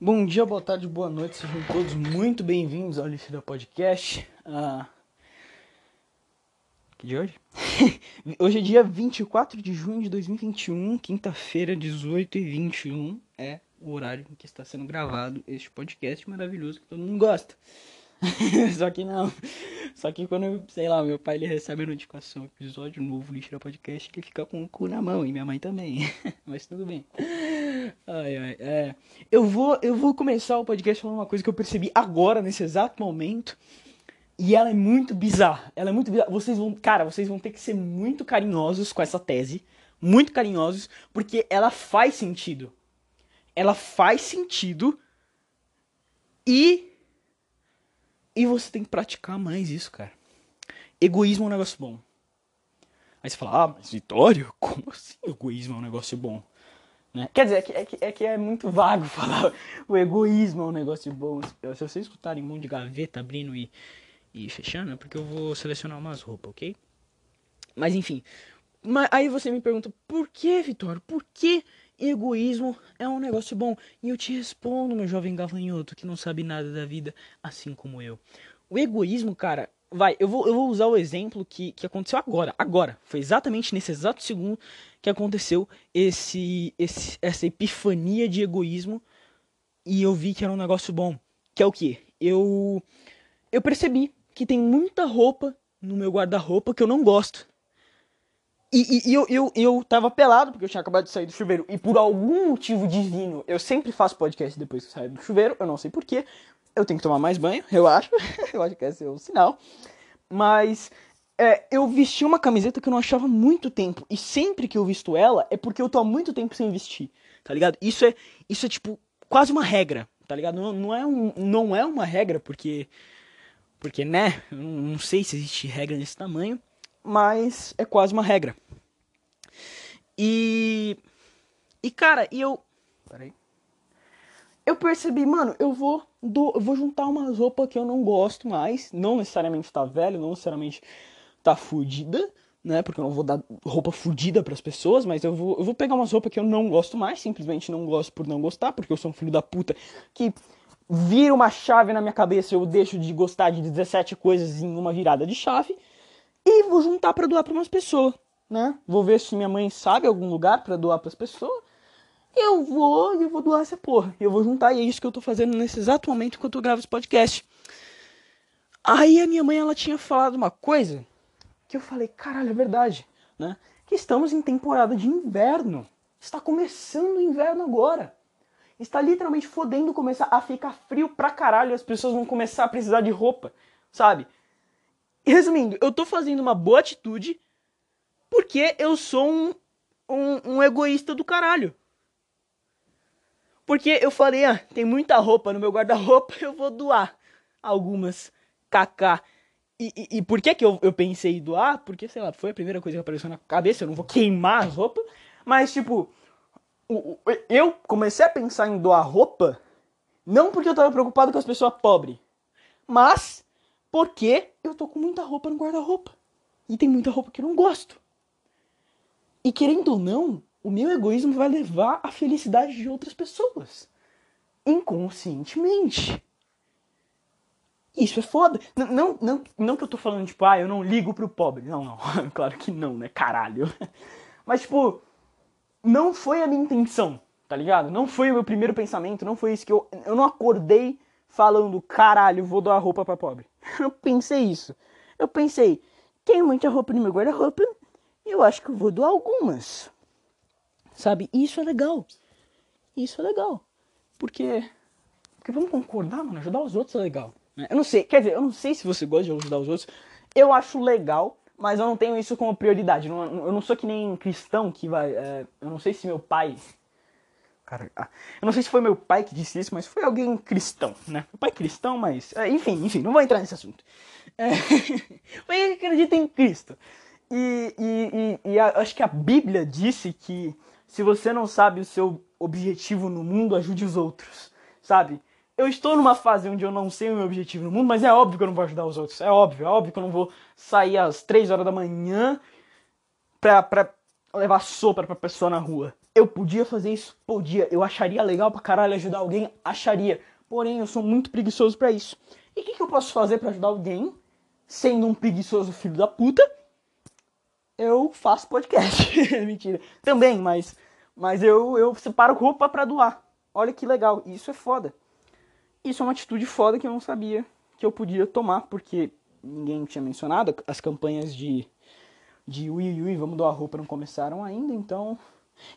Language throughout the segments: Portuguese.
Bom dia, boa tarde, boa noite, sejam todos muito bem-vindos ao Lixeira Podcast. Ah, que dia é hoje? hoje é dia 24 de junho de 2021, quinta-feira, 18h21. É o horário em que está sendo gravado este podcast maravilhoso que todo mundo gosta. Só que não. Só que quando, sei lá, meu pai ele recebe a notificação, episódio novo Lixeira Podcast, ele fica com o cu na mão, e minha mãe também. Mas tudo bem. Ai, ai, é. Eu vou, eu vou começar o podcast falando uma coisa que eu percebi agora, nesse exato momento. E ela é muito bizarra. Ela é muito bizarra. Vocês vão, cara, vocês vão ter que ser muito carinhosos com essa tese. Muito carinhosos, porque ela faz sentido. Ela faz sentido. E e você tem que praticar mais isso, cara. Egoísmo é um negócio bom. Aí você fala, ah, mas Vitório, como assim egoísmo é um negócio bom? Né? Quer dizer, é que, é, que, é que é muito vago falar o egoísmo é um negócio bom. Se vocês escutarem um monte de gaveta abrindo e, e fechando, é porque eu vou selecionar umas roupas, ok? Mas enfim. Mas aí você me pergunta, por que, Vitório? Por que egoísmo é um negócio bom. E eu te respondo, meu jovem gafanhoto, que não sabe nada da vida, assim como eu. O egoísmo, cara, vai, eu vou, eu vou usar o exemplo que, que aconteceu agora. Agora. Foi exatamente nesse exato segundo que aconteceu esse, esse, essa epifania de egoísmo. E eu vi que era um negócio bom. Que é o que? Eu, eu percebi que tem muita roupa no meu guarda-roupa que eu não gosto. E, e, e, eu, eu, eu tava pelado, porque eu tinha acabado de sair do chuveiro, e por algum motivo divino, eu sempre faço podcast depois que saio do chuveiro, eu não sei porquê. Eu tenho que tomar mais banho, eu acho. eu acho que esse é o sinal. Mas é, eu vesti uma camiseta que eu não achava há muito tempo. E sempre que eu visto ela, é porque eu tô há muito tempo sem vestir, tá ligado? Isso é, isso é tipo, quase uma regra, tá ligado? Não, não, é, um, não é uma regra, porque. Porque, né? Eu não sei se existe regra nesse tamanho mas é quase uma regra. E. E cara, e eu. Peraí. Eu percebi, mano, eu vou, do, eu vou juntar umas roupas que eu não gosto mais. Não necessariamente tá velho, não necessariamente tá fudida, né? Porque eu não vou dar roupa fudida para as pessoas, mas eu vou, eu vou pegar umas roupas que eu não gosto mais, simplesmente não gosto por não gostar, porque eu sou um filho da puta que vira uma chave na minha cabeça, eu deixo de gostar de 17 coisas em uma virada de chave e vou juntar para doar para umas pessoas, né? Vou ver se minha mãe sabe algum lugar para doar para as pessoas. Eu vou e eu vou doar essa porra. Eu vou juntar e é isso que eu tô fazendo nesse exato momento que eu gravo esse podcast. Aí a minha mãe ela tinha falado uma coisa que eu falei, caralho, é verdade, né? Que estamos em temporada de inverno. Está começando o inverno agora. Está literalmente fodendo começar a ficar frio pra caralho. As pessoas vão começar a precisar de roupa, sabe? Resumindo, eu tô fazendo uma boa atitude porque eu sou um, um, um egoísta do caralho. Porque eu falei, ah, tem muita roupa no meu guarda-roupa, eu vou doar algumas KK. E, e, e, por que, que eu, eu pensei em doar? Porque, sei lá, foi a primeira coisa que apareceu na cabeça, eu não vou queimar as roupas. Mas, tipo, eu comecei a pensar em doar roupa, não porque eu tava preocupado com as pessoas pobres, mas porque eu tô com muita roupa no guarda-roupa. E tem muita roupa que eu não gosto. E querendo ou não, o meu egoísmo vai levar à felicidade de outras pessoas. Inconscientemente. Isso é foda. Não, não, não, que eu tô falando, tipo, ah, eu não ligo pro pobre. Não, não. claro que não, né? Caralho. Mas, tipo, não foi a minha intenção, tá ligado? Não foi o meu primeiro pensamento, não foi isso que eu. Eu não acordei falando, caralho, vou dar roupa para pobre. Eu pensei isso. Eu pensei, tem muita roupa no meu guarda-roupa, eu acho que eu vou doar algumas. Sabe? Isso é legal. Isso é legal. Porque, porque vamos concordar, mano, ajudar os outros é legal. Né? Eu não sei, quer dizer, eu não sei se você gosta de ajudar os outros. Eu acho legal, mas eu não tenho isso como prioridade. Eu não sou que nem cristão que vai. É, eu não sei se meu pai Cara, ah, eu não sei se foi meu pai que disse isso, mas foi alguém cristão, né? Meu pai cristão, mas. É, enfim, enfim, não vou entrar nesse assunto. É, mas acredita em Cristo. E, e, e, e a, acho que a Bíblia disse que se você não sabe o seu objetivo no mundo, ajude os outros, sabe? Eu estou numa fase onde eu não sei o meu objetivo no mundo, mas é óbvio que eu não vou ajudar os outros. É óbvio, é óbvio que eu não vou sair às 3 horas da manhã pra, pra levar sopa pra pessoa na rua Eu podia fazer isso? Podia. Eu acharia legal pra caralho ajudar alguém? Acharia. Porém, eu sou muito preguiçoso para isso. E o que, que, eu posso fazer para ajudar alguém, sendo um preguiçoso filho da puta? Eu faço podcast. Mentira. Também, mas, mas eu, eu separo roupa para doar. Olha que legal. Isso é foda. Isso é uma atitude foda que eu não sabia que eu podia tomar, porque ninguém tinha mencionado. As campanhas de, de ui, ui, vamos doar roupa não começaram ainda, então.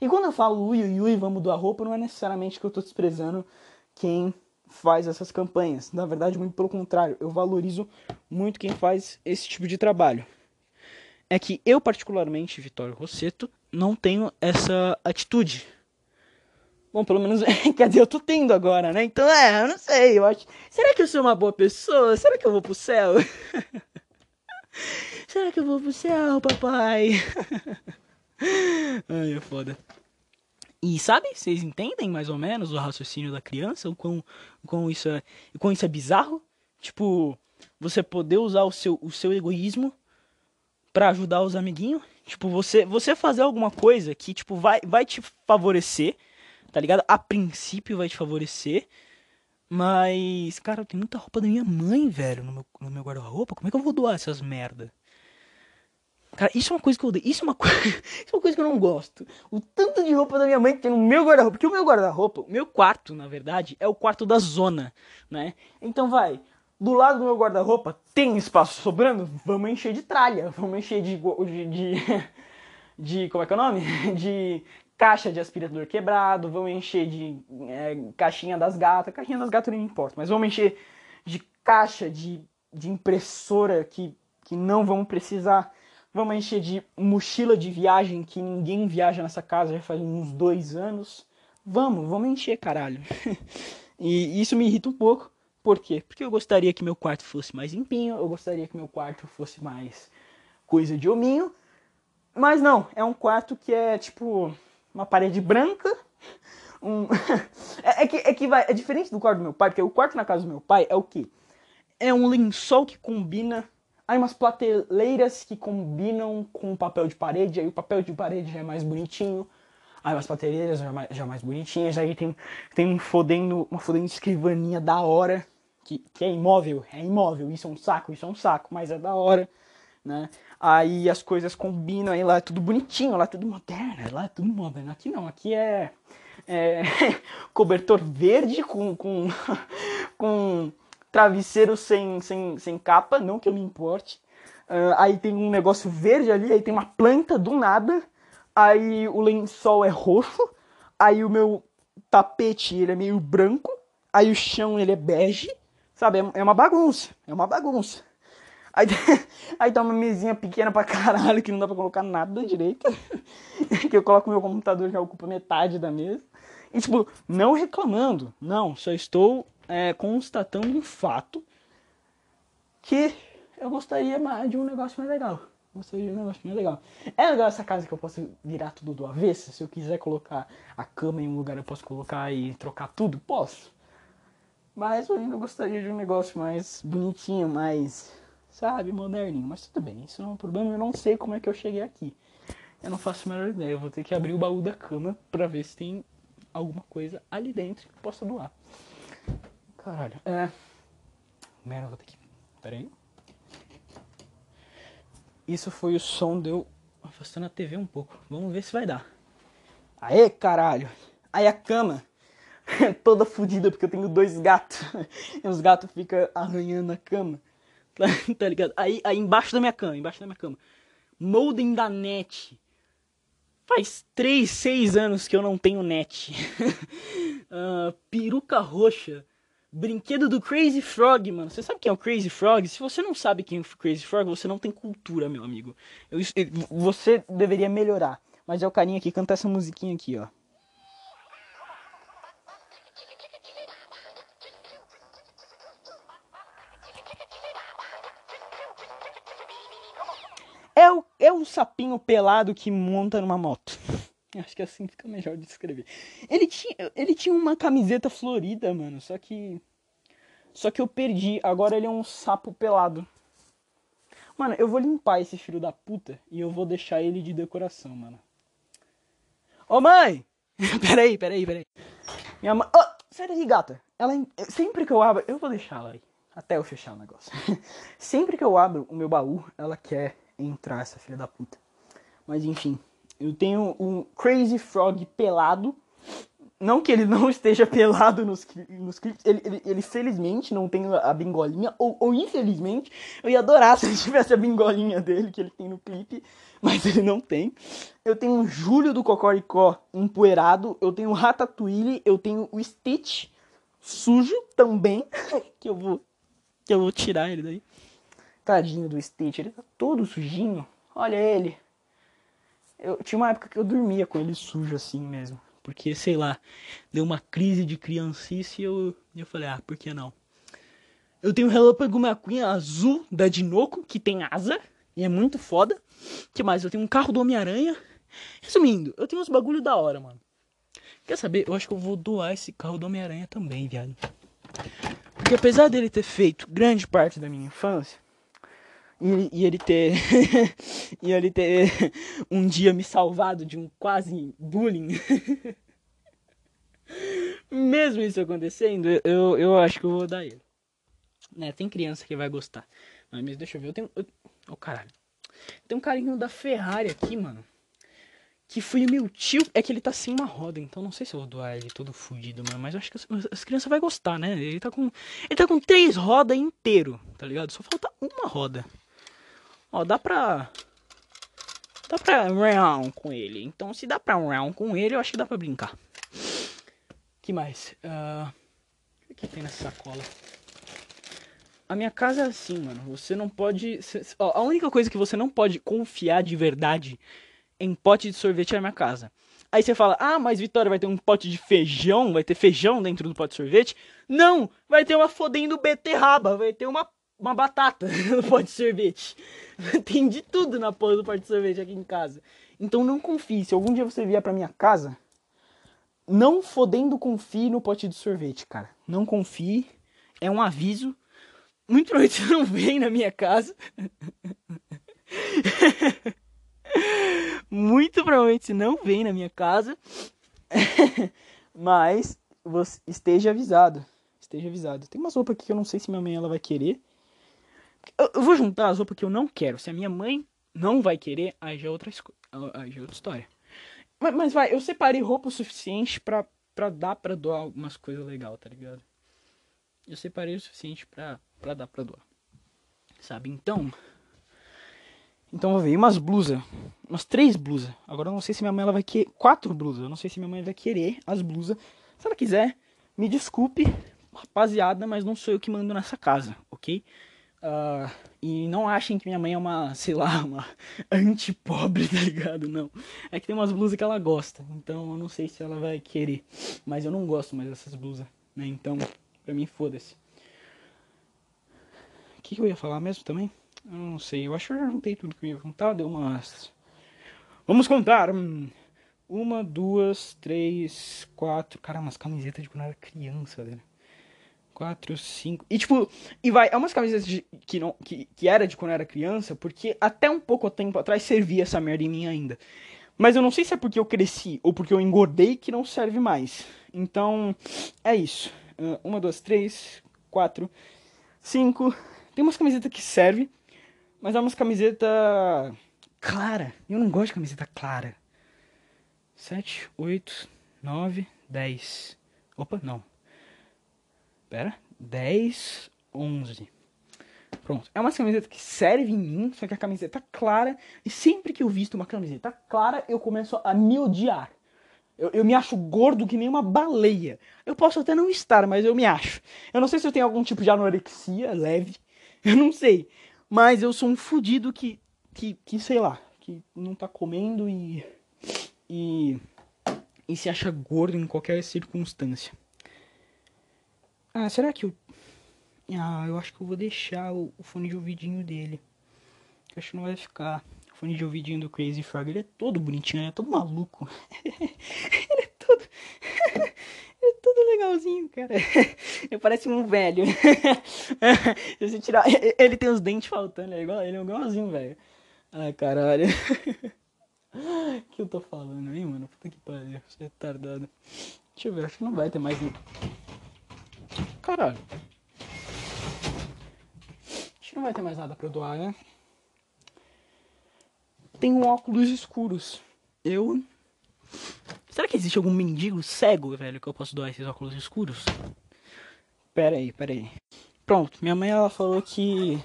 E quando eu falo ui, ui, ui, vamos doar roupa, não é necessariamente que eu tô desprezando quem faz essas campanhas. Na verdade, muito pelo contrário, eu valorizo muito quem faz esse tipo de trabalho. É que eu, particularmente, Vitório Rosseto, não tenho essa atitude. Bom, pelo menos, quer dizer, eu tô tendo agora, né? Então, é, eu não sei, eu acho. Será que eu sou uma boa pessoa? Será que eu vou pro céu? Será que eu vou pro céu, papai? Ai, é foda. E sabe, vocês entendem mais ou menos o raciocínio da criança, o quão, o quão, isso, é, o quão isso é bizarro? Tipo, você poder usar o seu, o seu egoísmo para ajudar os amiguinhos? Tipo, você, você fazer alguma coisa que, tipo, vai, vai te favorecer, tá ligado? A princípio vai te favorecer, mas, cara, tem muita roupa da minha mãe, velho, no meu, no meu guarda-roupa. Como é que eu vou doar essas merda? Cara, isso é uma coisa que eu odeio. Isso é uma, isso é uma coisa que eu não gosto. O tanto de roupa da minha mãe que tem no meu guarda-roupa. Porque o meu guarda-roupa, o meu quarto, na verdade, é o quarto da zona, né? Então vai. Do lado do meu guarda-roupa tem espaço sobrando? Vamos encher de tralha. Vamos encher de. de, de, de como é que é o nome? De caixa de aspirador quebrado. Vamos encher de é, caixinha das gatas. Caixinha das gatas nem importa. Mas vamos encher de caixa de, de impressora que, que não vamos precisar Vamos encher de mochila de viagem que ninguém viaja nessa casa já faz uns dois anos. Vamos, vamos encher, caralho. e isso me irrita um pouco. Por quê? Porque eu gostaria que meu quarto fosse mais limpinho, eu gostaria que meu quarto fosse mais coisa de hominho. Mas não, é um quarto que é tipo uma parede branca. Um... é, é, que, é que vai, é diferente do quarto do meu pai, porque o quarto na casa do meu pai é o quê? É um lençol que combina Aí umas prateleiras que combinam com o papel de parede, aí o papel de parede já é mais bonitinho. Aí umas prateleiras já, mais, já mais bonitinhas, aí tem, tem um fodendo, uma fodendo escrivaninha da hora, que, que é imóvel, é imóvel, isso é um saco, isso é um saco, mas é da hora, né? Aí as coisas combinam, aí lá é tudo bonitinho, lá é tudo moderno, lá é tudo moderno. Aqui não, aqui é, é cobertor verde com, com, com travesseiro sem, sem, sem capa, não que eu me importe. Uh, aí tem um negócio verde ali, aí tem uma planta do nada. Aí o lençol é roxo. Aí o meu tapete ele é meio branco. Aí o chão ele é bege. Sabe, é, é uma bagunça. É uma bagunça. Aí, aí tá uma mesinha pequena pra caralho que não dá pra colocar nada direito. que eu coloco meu computador já ocupa metade da mesa. E tipo, não reclamando. Não, só estou é, constatando um fato que eu gostaria de um negócio mais legal. Gostaria de um negócio mais legal. É legal essa casa que eu posso virar tudo do avesso. Se eu quiser colocar a cama em um lugar, eu posso colocar e trocar tudo? Posso. Mas eu ainda gostaria de um negócio mais bonitinho, mais, sabe, moderninho. Mas tudo bem, isso não é um problema. Eu não sei como é que eu cheguei aqui. Eu não faço a menor ideia. Eu vou ter que abrir o baú da cama pra ver se tem alguma coisa ali dentro que eu possa doar. Caralho. É. Merda, vou ter que. Pera aí. Isso foi o som de eu afastando a TV um pouco. Vamos ver se vai dar. Aê, caralho. Aí a cama. Toda fodida porque eu tenho dois gatos. E os gatos ficam arranhando a cama. tá ligado? Aí, aí embaixo da minha cama, embaixo da minha cama. Modem da net. Faz 3, 6 anos que eu não tenho net. uh, peruca roxa. Brinquedo do Crazy Frog, mano. Você sabe quem é o Crazy Frog? Se você não sabe quem é o Crazy Frog, você não tem cultura, meu amigo. Eu, você deveria melhorar. Mas é o carinha que canta essa musiquinha aqui, ó. É o, é o sapinho pelado que monta numa moto. Acho que assim fica melhor de descrever. Ele tinha, ele tinha uma camiseta florida, mano, só que. Só que eu perdi. Agora ele é um sapo pelado. Mano, eu vou limpar esse filho da puta e eu vou deixar ele de decoração, mano. Ô mãe! peraí, peraí, peraí. Minha mãe. Oh, sai gata. Ela. Sempre que eu abro. Eu vou deixar ela aí. Até eu fechar o negócio. Sempre que eu abro o meu baú, ela quer entrar, essa filha da puta. Mas enfim. Eu tenho um Crazy Frog pelado. Não que ele não esteja pelado nos, nos clipes, ele, ele, ele, felizmente não tem a bingolinha, ou, ou, infelizmente, eu ia adorar se ele tivesse a bingolinha dele que ele tem no clipe, mas ele não tem. Eu tenho o Júlio do Cocoricó empoeirado, eu tenho o Ratatouille, eu tenho o Stitch sujo também, que eu vou que eu vou tirar ele daí. Tadinho do Stitch, ele tá todo sujinho. Olha ele. Eu tinha uma época que eu dormia com ele sujo assim mesmo. Porque, sei lá, deu uma crise de criancice e eu, eu falei, ah, por que não? Eu tenho o Relâmpago McQueen azul da Dinoco, que tem asa, e é muito foda. que mais? Eu tenho um carro do Homem-Aranha. Resumindo, eu tenho uns bagulho da hora, mano. Quer saber? Eu acho que eu vou doar esse carro do Homem-Aranha também, viado. Porque apesar dele ter feito grande parte da minha infância, e, e ele ter e ele ter um dia me salvado de um quase bullying. Mesmo isso acontecendo, eu, eu acho que eu vou dar ele. Né, tem criança que vai gostar. Mas deixa eu ver, eu tenho. Eu, oh caralho. Tem um carinho da Ferrari aqui, mano. Que foi meu tio. É que ele tá sem uma roda, então não sei se eu vou doar ele todo fudido, mano. Mas eu acho que as, as crianças vão gostar, né? Ele tá com. Ele tá com três rodas inteiro, tá ligado? Só falta uma roda. Ó, dá pra... Dá pra round com ele. Então, se dá pra round com ele, eu acho que dá pra brincar. que mais? Uh... O que tem nessa sacola? A minha casa é assim, mano. Você não pode... Ó, a única coisa que você não pode confiar de verdade em pote de sorvete é a minha casa. Aí você fala, ah, mas Vitória vai ter um pote de feijão, vai ter feijão dentro do pote de sorvete? Não! Vai ter uma fodendo beterraba, vai ter uma uma batata no pote de sorvete. Tem de tudo na porra do pote de sorvete aqui em casa. Então não confie. Se algum dia você vier pra minha casa, não fodendo confie no pote de sorvete, cara. Não confie. É um aviso. Muito provavelmente não vem na minha casa. Muito provavelmente não vem na minha casa. Mas esteja avisado. Esteja avisado. Tem umas roupas aqui que eu não sei se minha mãe ela vai querer. Eu, vou juntar as roupas que eu não quero. Se a minha mãe não vai querer, aí já é outra, aí já é outra história. Mas, mas, vai, eu separei roupa o suficiente pra, pra dar pra doar algumas coisas legais, tá ligado? Eu separei o suficiente pra, pra dar pra doar. Sabe? Então. Então ver. umas blusas. Umas três blusas. Agora eu não sei se minha mãe ela vai querer. Quatro blusas. Eu não sei se minha mãe vai querer as blusas. Se ela quiser, me desculpe, rapaziada, mas não sou eu que mando nessa casa, ok? Uh, e não achem que minha mãe é uma, sei lá, uma anti-pobre, tá ligado? Não. É que tem umas blusas que ela gosta. Então eu não sei se ela vai querer. Mas eu não gosto mais dessas blusas, né? Então, pra mim, foda-se. O que, que eu ia falar mesmo também? Eu não sei. Eu acho que eu já juntei tudo que eu ia contar. Deu umas. Vamos contar! Hum, uma, duas, três, quatro. Cara, umas camisetas de quando eu era criança, velho. 4, 5. E tipo, e vai, é umas camisetas de, que, não, que, que era de quando eu era criança, porque até um pouco tempo atrás servia essa merda em mim ainda. Mas eu não sei se é porque eu cresci ou porque eu engordei que não serve mais. Então, é isso. Uh, uma, duas, três, quatro, cinco. Tem umas camisetas que serve, mas é umas camiseta clara. Eu não gosto de camiseta clara. Sete, oito, nove, dez. Opa, não. Pera. 10, 11. Pronto. É uma camiseta que serve em mim, só que a camiseta clara. E sempre que eu visto uma camiseta clara, eu começo a me odiar. Eu, eu, me acho gordo que nem uma baleia. Eu posso até não estar, mas eu me acho. Eu não sei se eu tenho algum tipo de anorexia leve. Eu não sei. Mas eu sou um fudido que, que, que sei lá, que não tá comendo e, e, e se acha gordo em qualquer circunstância. Ah, será que eu. Ah, eu acho que eu vou deixar o, o fone de ouvidinho dele. Eu acho que não vai ficar. O fone de ouvidinho do Crazy Frog, ele é todo bonitinho, ele é todo maluco. ele é todo. ele é todo legalzinho, cara. Ele parece um velho. Se você tirar. Ele tem os dentes faltando, é igual, ele é igualzinho, velho. Ai, caralho. que eu tô falando aí, mano? Puta que pariu, você é retardado. Deixa eu ver, acho que não vai ter mais. Caralho. Acho que não vai ter mais nada pra eu doar, né? Tem um óculos escuros. Eu. Será que existe algum mendigo cego, velho, que eu posso doar esses óculos escuros? Pera aí, pera aí. Pronto, minha mãe ela falou que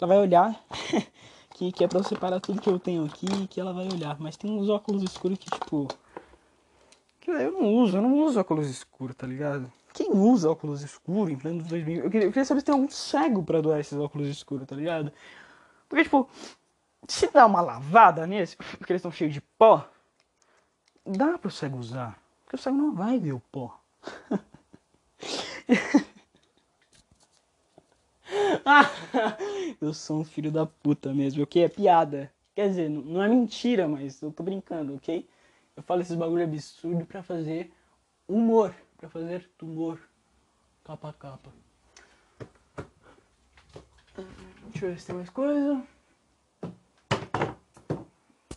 ela vai olhar, que, que é pra eu separar tudo que eu tenho aqui, que ela vai olhar. Mas tem uns óculos escuros que, tipo. Que eu não uso, eu não uso óculos escuros, tá ligado? Quem usa óculos escuros em pleno 2000? Eu queria, eu queria saber se tem algum cego pra doar esses óculos escuros, tá ligado? Porque, tipo, se dá uma lavada nesse, porque eles estão cheios de pó, dá pro cego usar. Porque o cego não vai ver o pó. eu sou um filho da puta mesmo, ok? É piada. Quer dizer, não é mentira, mas eu tô brincando, ok? Eu falo esses bagulho absurdo pra fazer humor, pra fazer tumor, capa a capa. Deixa eu ver se tem mais coisa.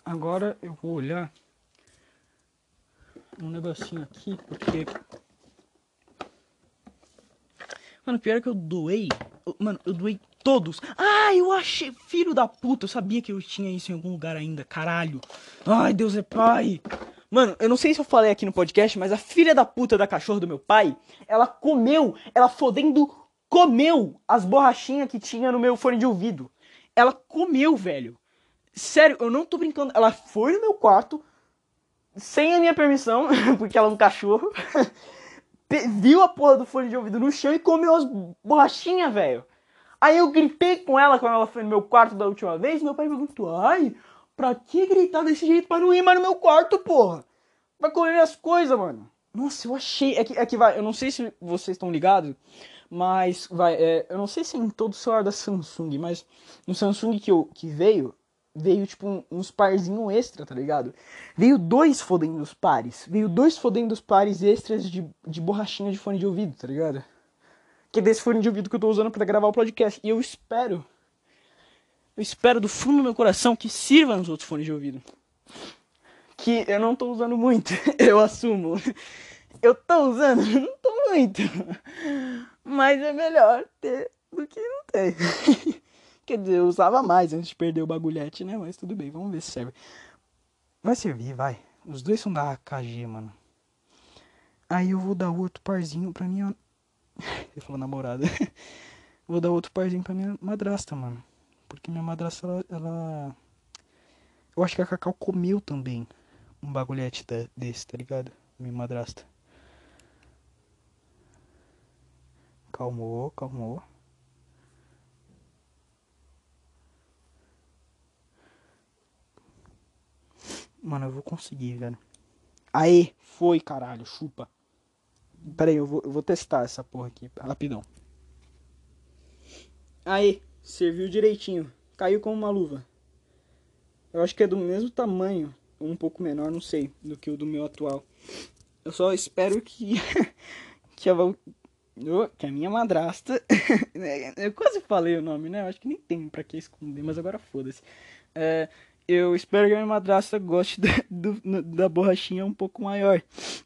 Agora eu vou olhar um negocinho aqui, porque. Mano, pior é que eu doei. Mano, eu doei todos. Ah, eu achei. Filho da puta, eu sabia que eu tinha isso em algum lugar ainda. Caralho. Ai, Deus é pai. Mano, eu não sei se eu falei aqui no podcast, mas a filha da puta da cachorra do meu pai, ela comeu, ela fodendo comeu as borrachinhas que tinha no meu fone de ouvido. Ela comeu, velho. Sério, eu não tô brincando. Ela foi no meu quarto, sem a minha permissão, porque ela é um cachorro, viu a porra do fone de ouvido no chão e comeu as borrachinhas, velho. Aí eu gritei com ela quando ela foi no meu quarto da última vez. Meu pai perguntou: Ai, pra que gritar desse jeito pra não ir mais no meu quarto, porra? Vai comer minhas coisas, mano. Nossa, eu achei. É que, é que vai, eu não sei se vocês estão ligados, mas vai. É, eu não sei se é em todo o celular da Samsung, mas no Samsung que, eu, que veio, veio tipo um, uns parzinho extra, tá ligado? Veio dois fodendos pares. Veio dois fodendos pares extras de, de borrachinha de fone de ouvido, tá ligado? Que é desse fone de ouvido que eu tô usando para gravar o podcast. E eu espero. Eu espero do fundo do meu coração que sirva nos outros fones de ouvido. Que eu não tô usando muito, eu assumo. Eu tô usando, não tô muito. Mas é melhor ter do que não ter. Quer dizer, eu usava mais antes de perder o bagulhete, né? Mas tudo bem, vamos ver se serve. Vai servir, vai. Os dois são da AKG, mano. Aí eu vou dar outro parzinho pra minha. Ele falou namorada. vou dar outro parzinho pra minha madrasta, mano. Porque minha madrasta, ela. ela... Eu acho que a Cacau comeu também um bagulhete desse, tá ligado? Minha madrasta. Calmou, calmou. Mano, eu vou conseguir, velho. Aê, foi, caralho, chupa. Pera aí, eu vou, eu vou testar essa porra aqui, rapidão. Aí, serviu direitinho. Caiu como uma luva. Eu acho que é do mesmo tamanho, um pouco menor, não sei, do que o do meu atual. Eu só espero que que a, que a minha madrasta, eu quase falei o nome, né? Eu acho que nem tem pra que esconder, mas agora foda-se. É, eu espero que a minha madrasta goste do, da borrachinha um pouco maior.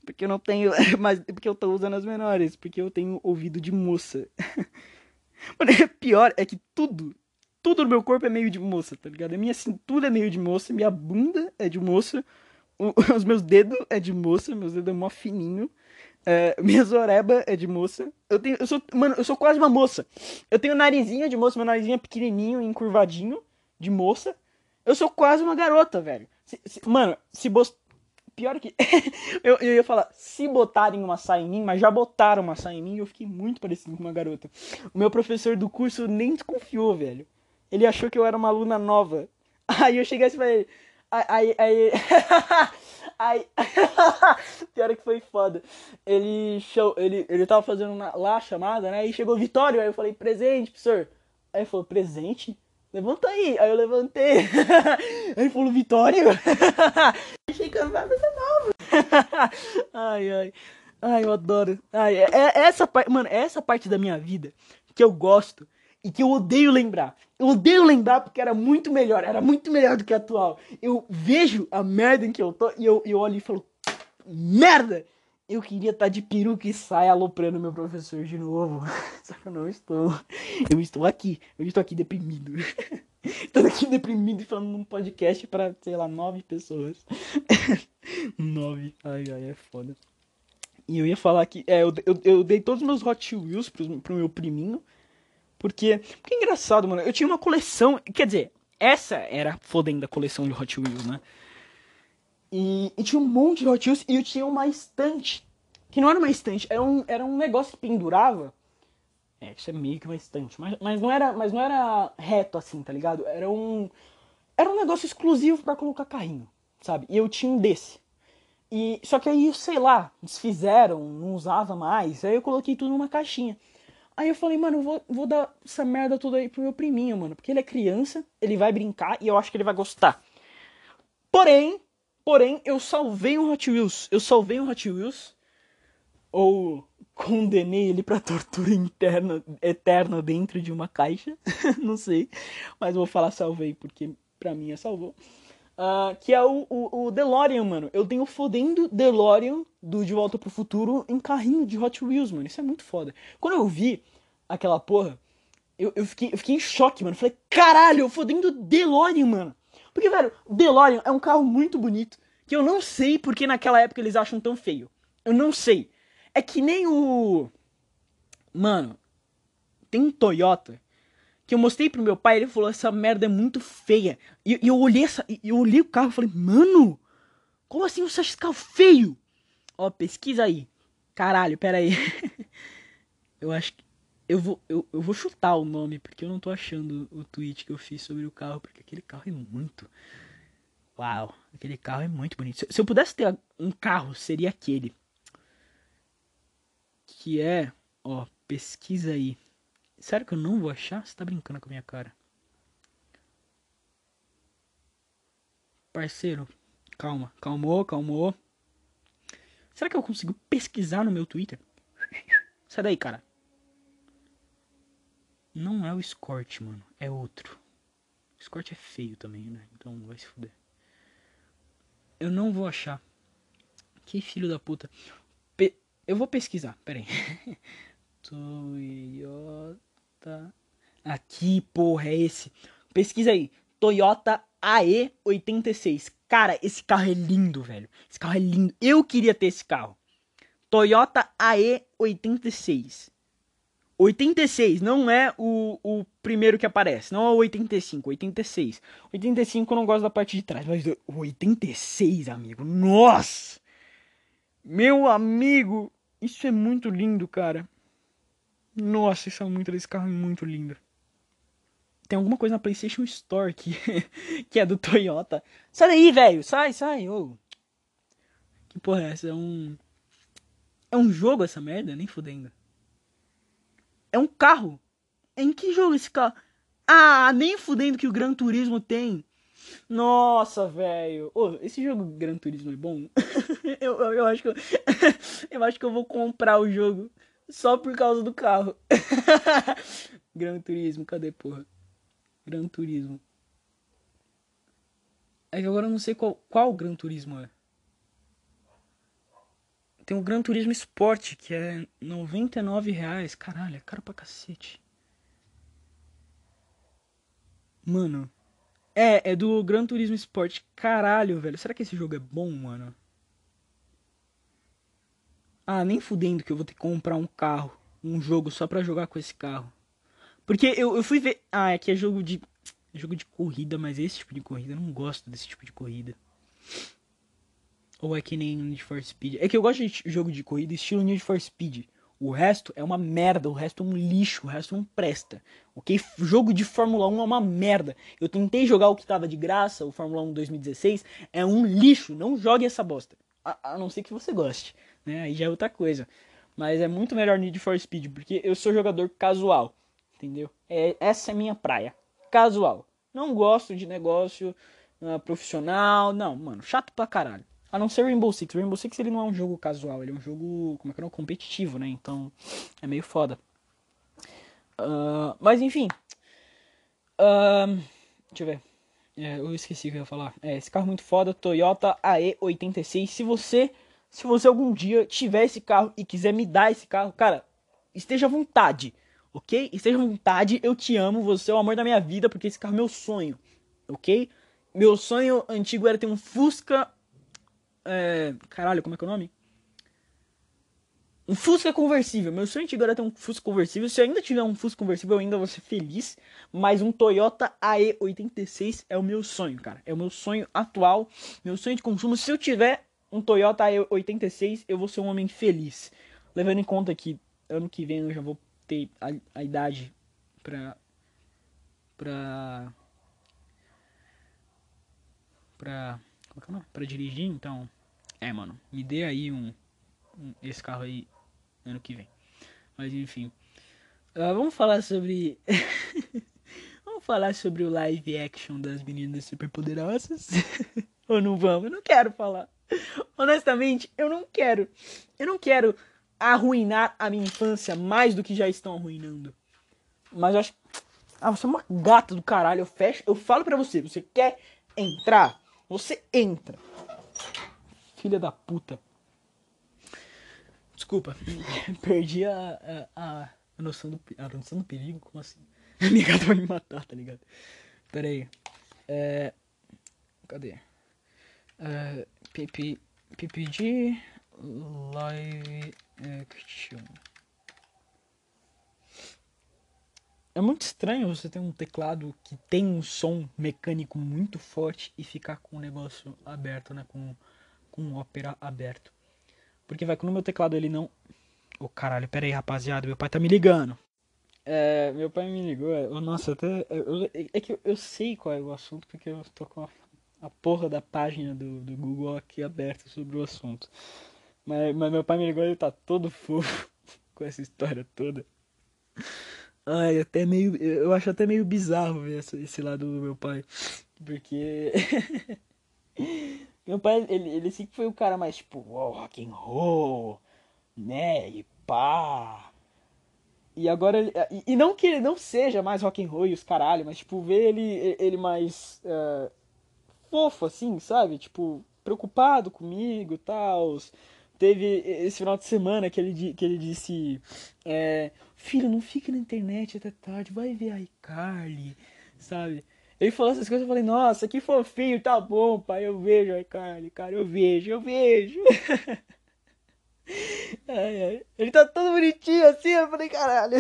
Porque eu não tenho. Mas porque eu tô usando as menores. Porque eu tenho ouvido de moça. Mano, é pior é que tudo. Tudo no meu corpo é meio de moça, tá ligado? A minha cintura é meio de moça, minha bunda é de moça, os meus dedos é de moça, meus dedos é mó fininho. É, minha zoreba é de moça. Eu tenho. Eu sou. Mano, eu sou quase uma moça. Eu tenho narizinho de moça, meu narizinho é pequenininho, encurvadinho, de moça. Eu sou quase uma garota, velho. Se, se, mano, se. Pior que. eu, eu ia falar, se botarem uma saia em mim, mas já botaram uma saia em mim e eu fiquei muito parecido com uma garota. O meu professor do curso nem desconfiou, velho. Ele achou que eu era uma aluna nova. Aí eu cheguei assim pra ele. Aí. Aí. aí... Pior que foi foda. Ele, show, ele, ele tava fazendo lá a chamada, né? E chegou Vitório. Aí eu falei, presente, professor. Aí ele falou, presente? Levanta aí. Aí eu levantei. aí falou, Vitória. Achei vai fazer não. ai, ai. Ai, eu adoro. Ai, é, é essa parte, mano, é essa parte da minha vida que eu gosto. e que eu odeio lembrar. Eu odeio lembrar porque era muito melhor, era muito melhor do que a atual. Eu vejo a merda em que eu tô e eu, eu olho e falo, merda! Eu queria estar tá de peruca e saia aloprando meu professor de novo. Só que eu não estou. Eu estou aqui. Eu estou aqui deprimido. estou aqui deprimido e falando num podcast para, sei lá, nove pessoas. nove. Ai, ai, é foda. E eu ia falar que. É, eu, eu, eu dei todos os meus Hot Wheels pro, pro meu priminho. Porque. Porque é engraçado, mano. Eu tinha uma coleção. Quer dizer, essa era fodendo a coleção de Hot Wheels, né? E, e, tinha um monte de Hot Wheels e eu tinha uma estante. Que não era uma estante, era um, era um negócio que pendurava. É, isso é meio que uma estante. Mas, mas, não era, mas não era reto assim, tá ligado? Era um. Era um negócio exclusivo para colocar carrinho, sabe? E eu tinha um desse. E, só que aí, sei lá, desfizeram, não usava mais. Aí eu coloquei tudo numa caixinha. Aí eu falei, mano, vou, vou dar essa merda toda aí pro meu priminho, mano. Porque ele é criança, ele vai brincar e eu acho que ele vai gostar. Porém, Porém, eu salvei um Hot Wheels. Eu salvei um Hot Wheels. Ou condenei ele pra tortura interna, eterna dentro de uma caixa. não sei. Mas vou falar salvei porque pra mim é salvou. Uh, que é o, o, o, DeLorean, mano. Eu tenho fodendo DeLorean do De Volta pro Futuro em carrinho de Hot Wheels, mano. Isso é muito foda. Quando eu vi aquela porra, eu, eu, fiquei, eu fiquei em choque, mano. Falei, caralho, eu fodendo DeLorean, mano. Porque, velho, o DeLorean é um carro muito bonito. Que eu não sei porque naquela época eles acham tão feio. Eu não sei. É que nem o. Mano, tem um Toyota que eu mostrei pro meu pai, ele falou, essa merda é muito feia. E, e eu olhei essa, eu olhei o carro e falei, mano, como assim você acha esse carro feio? Ó, pesquisa aí. Caralho, pera aí. eu acho que eu vou, eu, eu vou chutar o nome, porque eu não tô achando o tweet que eu fiz sobre o carro, porque aquele carro é muito. Uau, aquele carro é muito bonito. Se, se eu pudesse ter um carro, seria aquele. Que é, ó, pesquisa aí. Sério que eu não vou achar? Você tá brincando com a minha cara. Parceiro, calma, calmou, calmou. Será que eu consigo pesquisar no meu Twitter? Sai daí, cara. Não é o Escort, mano. É outro. O é feio também, né? Então vai se fuder. Eu não vou achar. Que filho da puta. Pe eu vou pesquisar, pera aí. Toyota. Aqui, porra, é esse. Pesquisa aí. Toyota AE86. Cara, esse carro é lindo, velho. Esse carro é lindo. Eu queria ter esse carro. Toyota AE86. 86 não é o, o primeiro que aparece, não é o 85, 86. 85 eu não gosto da parte de trás, mas o 86, amigo, nossa! Meu amigo, isso é muito lindo, cara. Nossa, isso é muito, esse carro é muito lindo. Tem alguma coisa na PlayStation Store que, que é do Toyota. Sai daí, velho, sai, sai, ô. Que porra é essa? É um. É um jogo essa merda? Nem fudendo. É um carro. Em que jogo esse carro? Ah, nem fudendo que o Gran Turismo tem. Nossa, velho. Oh, esse jogo Gran Turismo é bom? eu, eu, eu, acho que eu, eu acho que eu vou comprar o jogo só por causa do carro. Gran Turismo, cadê, porra? Gran Turismo. É que agora eu não sei qual, qual Gran Turismo é. Tem o Gran Turismo Sport, que é 99 reais. Caralho, é caro pra cacete. Mano. É, é do Gran Turismo Sport. Caralho, velho. Será que esse jogo é bom, mano? Ah, nem fudendo que eu vou ter que comprar um carro. Um jogo só pra jogar com esse carro. Porque eu, eu fui ver. Ah, é que é jogo de. É jogo de corrida, mas esse tipo de corrida. Eu não gosto desse tipo de corrida. Ou é que nem Need for Speed? É que eu gosto de jogo de corrida estilo Need for Speed. O resto é uma merda, o resto é um lixo, o resto não presta. Ok? Jogo de Fórmula 1 é uma merda. Eu tentei jogar o que tava de graça, o Fórmula 1 2016, é um lixo. Não jogue essa bosta. A, a não ser que você goste, né? Aí já é outra coisa. Mas é muito melhor Need for Speed, porque eu sou jogador casual, entendeu? É, essa é minha praia. Casual. Não gosto de negócio uh, profissional, não, mano, chato pra caralho. A não ser Rainbow Six. Rainbow Six ele não é um jogo casual, ele é um jogo, como é que é, competitivo, né? Então, é meio foda. Uh, mas enfim. Uh, deixa eu ver. É, eu esqueci o que eu ia falar. É, esse carro é muito foda, Toyota AE86. Se você, se você algum dia tiver esse carro e quiser me dar esse carro, cara, esteja à vontade, ok? Esteja à vontade, eu te amo, você é o amor da minha vida, porque esse carro é meu sonho, ok? Meu sonho antigo era ter um Fusca. É, caralho, como é que é o nome? Um Fusca conversível. Meu sonho antigo era ter um Fusca conversível. Se eu ainda tiver um Fusca conversível, eu ainda vou ser feliz. Mas um Toyota AE86 é o meu sonho, cara. É o meu sonho atual. Meu sonho de consumo. Se eu tiver um Toyota AE86, eu vou ser um homem feliz. Levando em conta que ano que vem eu já vou ter a, a idade pra. pra. pra. Como é é? Pra dirigir, então. É, mano. Me dê aí um, um esse carro aí ano que vem. Mas enfim. Uh, vamos falar sobre. vamos falar sobre o live action das meninas superpoderosas? Ou não vamos? Eu não quero falar. Honestamente, eu não quero. Eu não quero arruinar a minha infância mais do que já estão arruinando. Mas eu acho. Ah, você é uma gata do caralho. Eu fecho. Eu falo pra você. Você quer entrar? Você entra. Filha da puta. Desculpa, perdi a, a, a, noção do, a noção do perigo, como assim? A minha vai me matar, tá ligado? Pera aí. É, cadê? É, PP, PPG Live Action. É muito estranho você ter um teclado que tem um som mecânico muito forte e ficar com o negócio aberto, né? Com, com o Opera aberto. Porque vai, no meu teclado ele não. Ô oh, caralho, pera aí, rapaziada, meu pai tá me ligando. É, meu pai me ligou. É, nossa, até. Eu, é que eu, eu, sei qual é o assunto, porque eu tô com a, a porra da página do, do Google aqui aberta sobre o assunto. Mas, mas meu pai me ligou e ele tá todo fofo com essa história toda. Ai, até meio. Eu acho até meio bizarro ver esse, lado do meu pai. Porque. Meu pai, ele, ele sempre foi o cara mais tipo, oh, rock and roll, né? E pá. E agora ele, e, e, não que ele não seja mais rock and roll e os caralho, mas tipo, ver ele ele mais uh, fofo assim, sabe? Tipo, preocupado comigo, tal. Teve esse final de semana que ele, que ele disse: é, Filho, não fica na internet até tarde, vai ver a iCarly, sabe? Ele falou essas coisas, eu falei, nossa, que fofinho, tá bom, pai, eu vejo, ai, Carly, cara, eu vejo, eu vejo. ai, ai. Ele tá todo bonitinho assim, eu falei, caralho.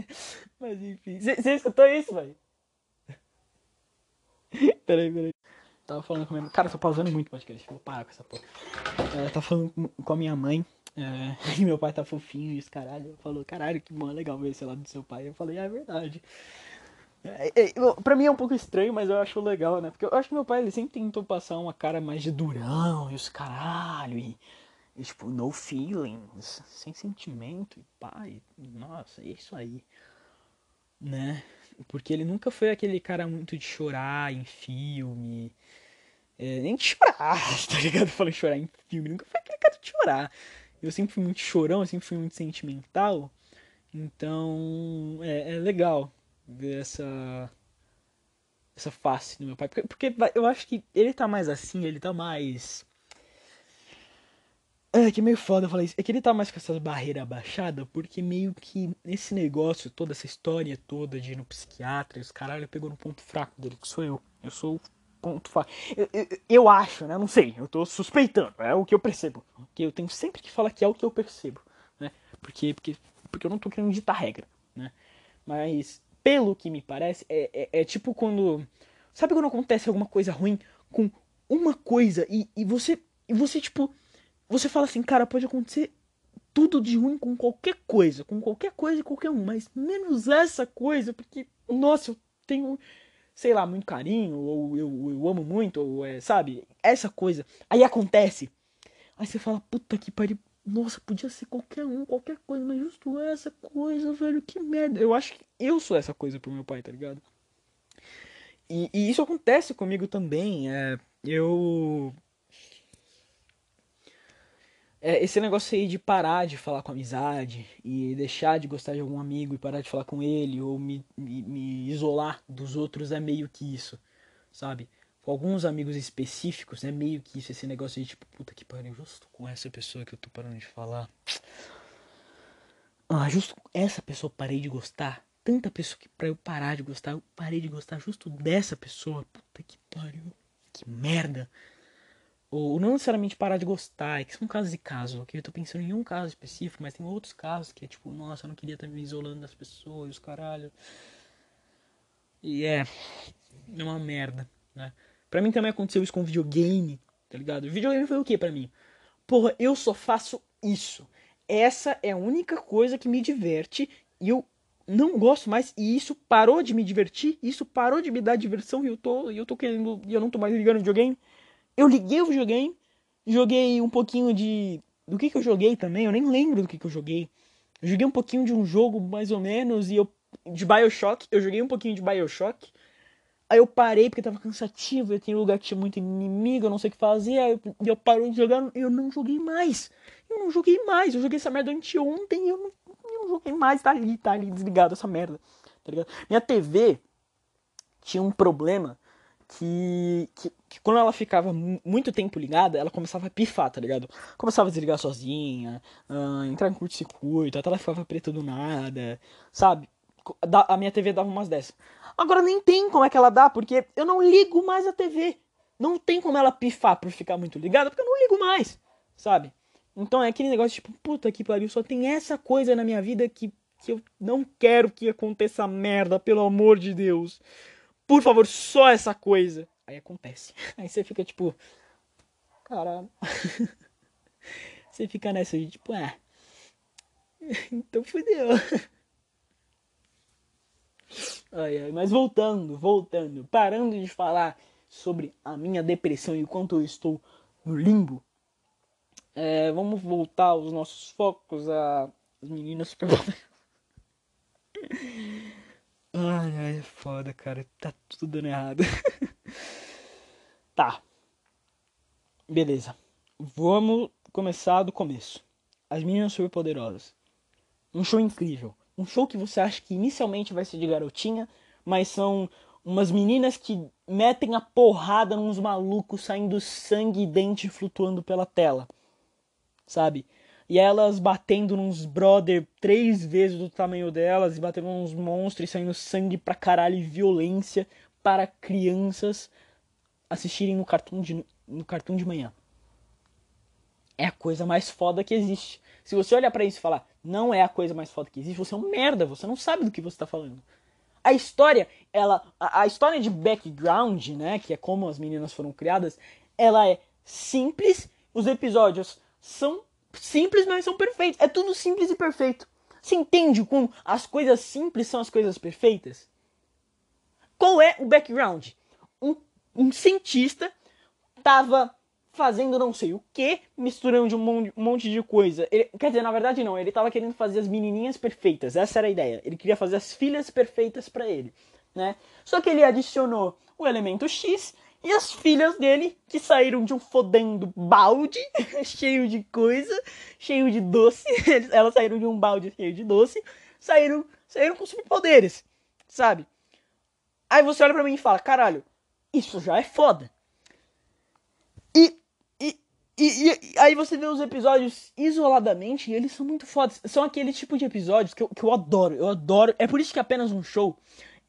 Mas enfim, você escutou isso, velho? peraí, peraí. Tava falando com a minha mãe. Cara, eu tô pausando muito o podcast, vou parar com essa porra. É, tava falando com a minha mãe. É, e meu pai tá fofinho e esse caralho. Falou, caralho, que bom, legal ver esse lado do seu pai. Eu falei, ah, é verdade. É, é, pra mim é um pouco estranho, mas eu acho legal, né? Porque eu acho que meu pai ele sempre tentou passar uma cara mais de durão e os caralho e, e tipo, no feelings, sem sentimento e pai. Nossa, é isso aí, né? Porque ele nunca foi aquele cara muito de chorar em filme, é, nem chorar, tá ligado? Falando chorar em filme, nunca foi aquele cara de chorar. Eu sempre fui muito chorão, eu sempre fui muito sentimental, então é, é legal ver essa essa face do meu pai. Porque, porque eu acho que ele tá mais assim, ele tá mais. É que meio foda falar isso. É que ele tá mais com essas barreiras abaixadas, porque meio que esse negócio, toda essa história toda de ir no psiquiatra e os caralho pegou no ponto fraco dele, que sou eu. Eu sou ponto fraco. Eu, eu, eu, acho, né? Não sei, eu tô suspeitando, é o que eu percebo. Que eu tenho sempre que falar que é o que eu percebo, né? Porque, porque, porque eu não tô querendo ditar regra, né? Mas pelo que me parece, é, é, é, tipo quando. Sabe quando acontece alguma coisa ruim com uma coisa e, e você. E você, tipo. Você fala assim, cara, pode acontecer tudo de ruim com qualquer coisa. Com qualquer coisa e qualquer um. Mas menos essa coisa, porque, nossa, eu tenho. Sei lá, muito carinho, ou eu, eu amo muito, ou é, sabe? Essa coisa. Aí acontece. Aí você fala, puta que pariu, nossa, podia ser qualquer um, qualquer coisa, mas justo essa coisa, velho, que merda. Eu acho que eu sou essa coisa pro meu pai, tá ligado? E, e isso acontece comigo também. É, eu. É, esse negócio aí de parar de falar com amizade e deixar de gostar de algum amigo e parar de falar com ele ou me, me, me isolar dos outros é meio que isso, sabe? Com alguns amigos específicos é meio que isso, esse negócio de tipo, puta que pariu, justo com essa pessoa que eu tô parando de falar. Ah, justo essa pessoa parei de gostar. Tanta pessoa que pra eu parar de gostar, eu parei de gostar justo dessa pessoa. Puta que pariu. Que merda ou não necessariamente parar de gostar, é que são casos e casos, ok? Eu tô pensando em um caso específico, mas tem outros casos que é tipo, nossa, eu não queria estar me isolando das pessoas, caralho. E é, é uma merda, né? Pra mim também aconteceu isso com videogame, tá ligado? O videogame foi o que para mim? Porra, eu só faço isso. Essa é a única coisa que me diverte e eu não gosto mais e isso parou de me divertir, isso parou de me dar diversão e eu tô, eu tô querendo, e eu não tô mais ligando videogame. Eu liguei o videogame, joguei um pouquinho de. Do que, que eu joguei também? Eu nem lembro do que, que eu joguei. Eu joguei um pouquinho de um jogo, mais ou menos, e eu. De Bioshock. Eu joguei um pouquinho de Bioshock. Aí eu parei porque tava cansativo, eu tinha lugar que tinha muito inimigo, eu não sei o que fazer, aí eu, eu parei de jogar, eu não joguei mais. Eu não joguei mais, eu joguei essa merda anteontem e eu não, eu não joguei mais, tá ali, tá ali desligado essa merda. Tá ligado? Minha TV tinha um problema que, que, que, quando ela ficava muito tempo ligada, ela começava a pifar, tá ligado? Começava a desligar sozinha, uh, entrar em curto-circuito, até ela ficava preta do nada, sabe? A minha TV dava umas dessas. Agora nem tem como é que ela dá, porque eu não ligo mais a TV. Não tem como ela pifar por ficar muito ligada, porque eu não ligo mais, sabe? Então é aquele negócio tipo, puta que pariu, só tem essa coisa na minha vida que, que eu não quero que aconteça merda, pelo amor de Deus. Por favor, só essa coisa. Aí acontece. Aí você fica tipo. Caralho. você fica nessa tipo, ah. Então fudeu. Ai, ai, mas voltando, voltando, parando de falar sobre a minha depressão e o quanto eu estou no limbo. É, vamos voltar aos nossos focos, as meninas Ai, ai, é foda, cara. Tá tudo dando errado. tá. Beleza. Vamos começar do começo. As Meninas Superpoderosas. Um show incrível. Um show que você acha que inicialmente vai ser de garotinha, mas são umas meninas que metem a porrada nos malucos saindo sangue e dente flutuando pela tela. Sabe? E elas batendo nos brother três vezes do tamanho delas, e batendo nos monstros, e saindo sangue pra caralho e violência para crianças assistirem no cartoon de, no cartoon de manhã. É a coisa mais foda que existe. Se você olhar para isso e falar, não é a coisa mais foda que existe, você é um merda, você não sabe do que você tá falando. A história, ela. A, a história de background, né? Que é como as meninas foram criadas, ela é simples, os episódios são simples, mas são perfeitos. É tudo simples e perfeito. Você entende como as coisas simples são as coisas perfeitas? Qual é o background? Um, um cientista estava fazendo não sei o que, misturando um monte de coisa. Ele, quer dizer, na verdade não, ele estava querendo fazer as menininhas perfeitas. Essa era a ideia. Ele queria fazer as filhas perfeitas para ele, né? Só que ele adicionou o elemento X e as filhas dele, que saíram de um fodendo balde cheio de coisa, cheio de doce. Elas saíram de um balde cheio de doce, saíram, saíram com superpoderes, sabe? Aí você olha pra mim e fala: caralho, isso já é foda. E, e, e, e aí você vê os episódios isoladamente e eles são muito fodas. São aquele tipo de episódios que eu, que eu adoro. Eu adoro. É por isso que apenas um show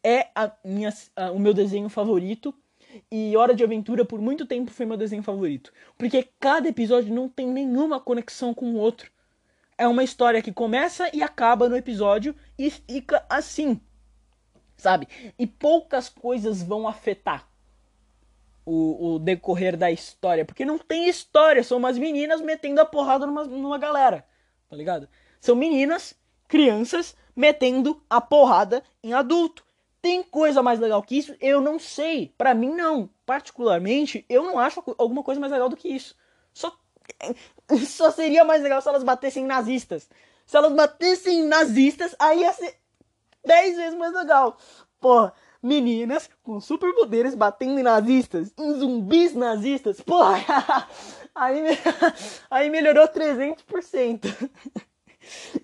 é a minha, a, o meu desenho favorito e Hora de Aventura por muito tempo foi meu desenho favorito. Porque cada episódio não tem nenhuma conexão com o outro. É uma história que começa e acaba no episódio e fica assim. Sabe? E poucas coisas vão afetar o, o decorrer da história. Porque não tem história, são umas meninas metendo a porrada numa, numa galera. Tá ligado? São meninas, crianças, metendo a porrada em adulto. Tem coisa mais legal que isso? Eu não sei. Para mim, não. Particularmente, eu não acho alguma coisa mais legal do que isso. Só, só seria mais legal se elas batessem nazistas. Se elas batessem nazistas, aí ia ser 10 vezes mais legal. Porra, meninas com superpoderes batendo em nazistas, em zumbis nazistas. Porra, Aí, aí melhorou 300%.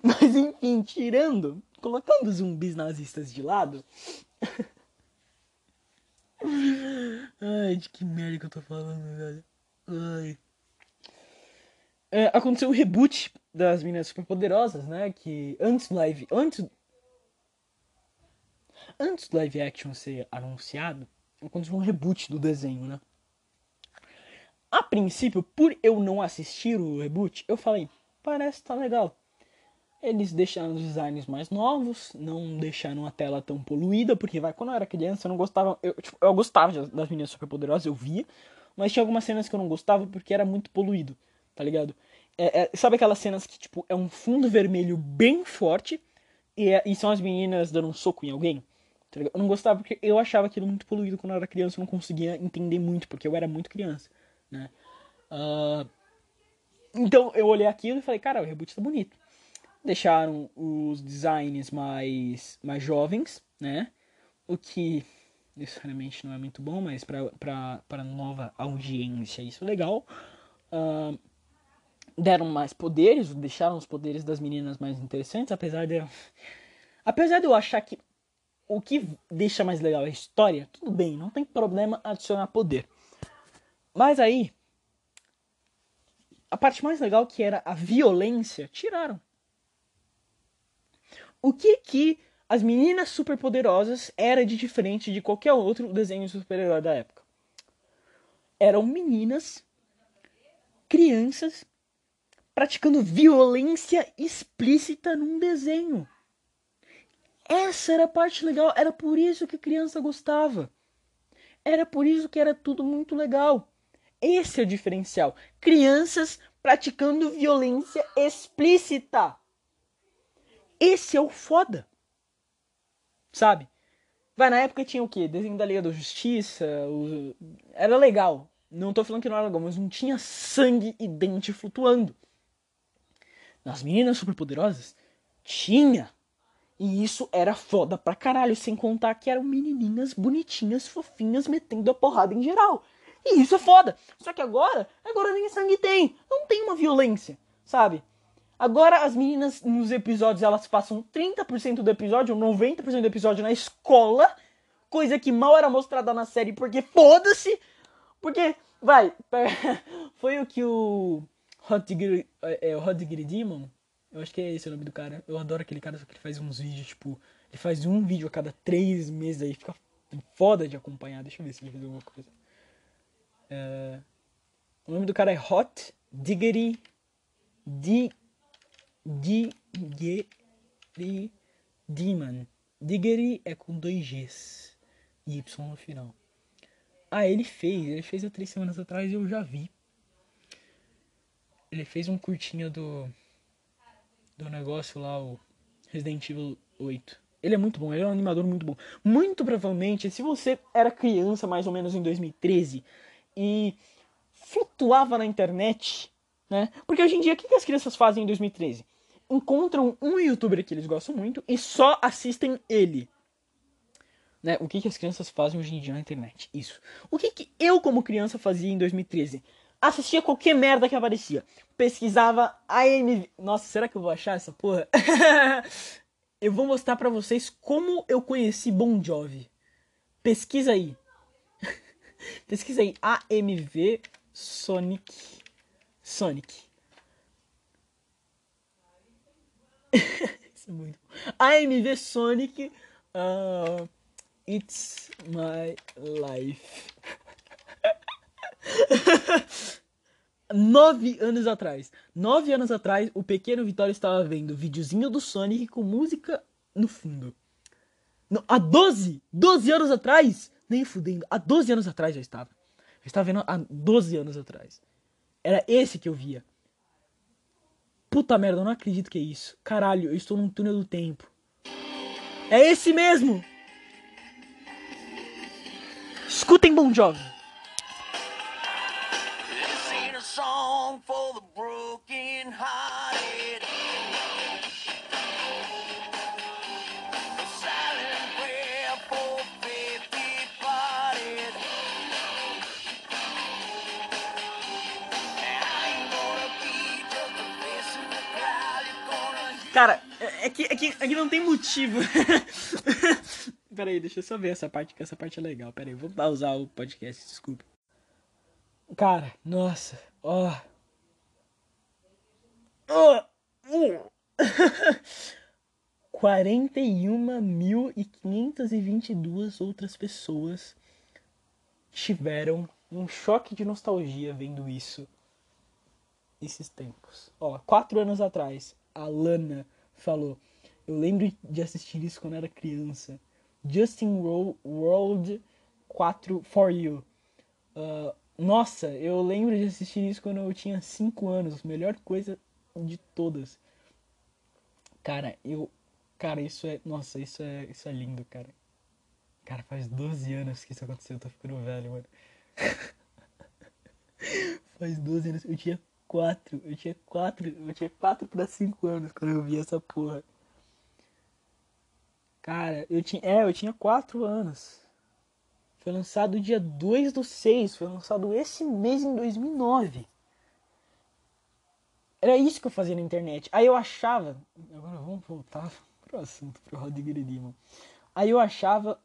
Mas enfim, tirando, colocando zumbis nazistas de lado. Ai, de que merda que eu tô falando, velho. Ai. É, aconteceu o reboot das Meninas Superpoderosas, né? Que antes do live. Antes. Antes do live action ser anunciado, aconteceu um reboot do desenho, né? A princípio, por eu não assistir o reboot, eu falei, parece tá legal. Eles deixaram os designs mais novos, não deixaram a tela tão poluída, porque vai, quando eu era criança eu não gostava. Eu, tipo, eu gostava das meninas superpoderosas, eu via, mas tinha algumas cenas que eu não gostava porque era muito poluído, tá ligado? É, é, sabe aquelas cenas que, tipo, é um fundo vermelho bem forte e, é, e são as meninas dando um soco em alguém? Tá eu não gostava porque eu achava aquilo muito poluído quando eu era criança, eu não conseguia entender muito, porque eu era muito criança né? Uh, então eu olhei aquilo e falei, cara, o reboot tá bonito. Deixaram os designs mais, mais jovens, né? O que necessariamente não é muito bom, mas para nova audiência isso é legal. Uh, deram mais poderes, deixaram os poderes das meninas mais interessantes, apesar de. Apesar de eu achar que o que deixa mais legal é a história, tudo bem, não tem problema adicionar poder. Mas aí, a parte mais legal que era a violência, tiraram. O que que as meninas superpoderosas era de diferente de qualquer outro desenho super-herói da época? Eram meninas, crianças, praticando violência explícita num desenho. Essa era a parte legal, era por isso que criança gostava. Era por isso que era tudo muito legal. Esse é o diferencial. Crianças praticando violência explícita. Esse é o foda. Sabe? Vai, na época tinha o quê? Desenho da Liga da Justiça. O... Era legal. Não tô falando que não era legal, mas não tinha sangue e dente flutuando. Nas meninas superpoderosas, tinha. E isso era foda pra caralho, sem contar que eram menininhas bonitinhas, fofinhas, metendo a porrada em geral. E isso é foda. Só que agora, agora nem sangue tem. Não tem uma violência, sabe? Agora as meninas nos episódios elas passam 30% do episódio, ou 90% do episódio na escola, coisa que mal era mostrada na série porque foda-se. Porque, vai, foi o que o Hot Diggity, é, é, o Hot Diggity Demon, eu acho que é esse o nome do cara. Eu adoro aquele cara, só que ele faz uns vídeos, tipo, ele faz um vídeo a cada três meses aí, fica foda de acompanhar. Deixa eu ver se ele fez alguma coisa. Uh, o nome do cara é Hot Diggity Di, Diggity Demon. Diggity é com dois Gs e Y no final. Ah, ele fez. Ele fez há três semanas atrás e eu já vi. Ele fez um curtinho do. Do negócio lá, o Resident Evil 8. Ele é muito bom, ele é um animador muito bom. Muito provavelmente, se você era criança mais ou menos em 2013 e flutuava na internet, né? Porque hoje em dia, o que as crianças fazem em 2013? Encontram um youtuber que eles gostam muito e só assistem ele. Né? O que, que as crianças fazem hoje em dia na internet? Isso. O que, que eu, como criança, fazia em 2013? Assistia qualquer merda que aparecia. Pesquisava AMV. Nossa, será que eu vou achar essa porra? eu vou mostrar para vocês como eu conheci Bon Jovi. Pesquisa aí. Pesquisa aí AMV Sonic. Sonic. Isso é muito AMV Sonic. Uh, It's my life. Nove anos atrás. Nove anos atrás, o pequeno Vitório estava vendo videozinho do Sonic com música no fundo. Não, há 12! 12 anos atrás! Nem fudendo. Há 12 anos atrás já estava. Eu estava vendo há 12 anos atrás. Era esse que eu via. Puta merda, eu não acredito que é isso. Caralho, eu estou num túnel do tempo. É esse mesmo! Escutem Bon Jovi. Cara, é que, é que, é que não tem motivo. Pera aí, deixa eu só ver essa parte, que essa parte é legal. Pera aí, vou pausar o podcast, desculpa. Cara, nossa, ó. Oh. 41.522 outras pessoas tiveram um choque de nostalgia vendo isso esses tempos. Ó, quatro anos atrás, a Lana falou: Eu lembro de assistir isso quando era criança. Justin World 4 For You. Uh, nossa, eu lembro de assistir isso quando eu tinha 5 anos. Melhor coisa de todas. Cara, eu. Cara, isso é. Nossa, isso é, isso é lindo, cara. Cara, faz 12 anos que isso aconteceu. Eu tô ficando velho, mano. faz 12 anos. Eu tinha 4. Eu tinha 4. Eu tinha 4 pra 5 anos quando eu vi essa porra. Cara, eu tinha. É, eu tinha 4 anos. Foi lançado dia 2 do 6. Foi lançado esse mês em 2009. Era isso que eu fazia na internet. Aí eu achava. Agora vamos voltar pro assunto, pro Hot Demon. Aí eu achava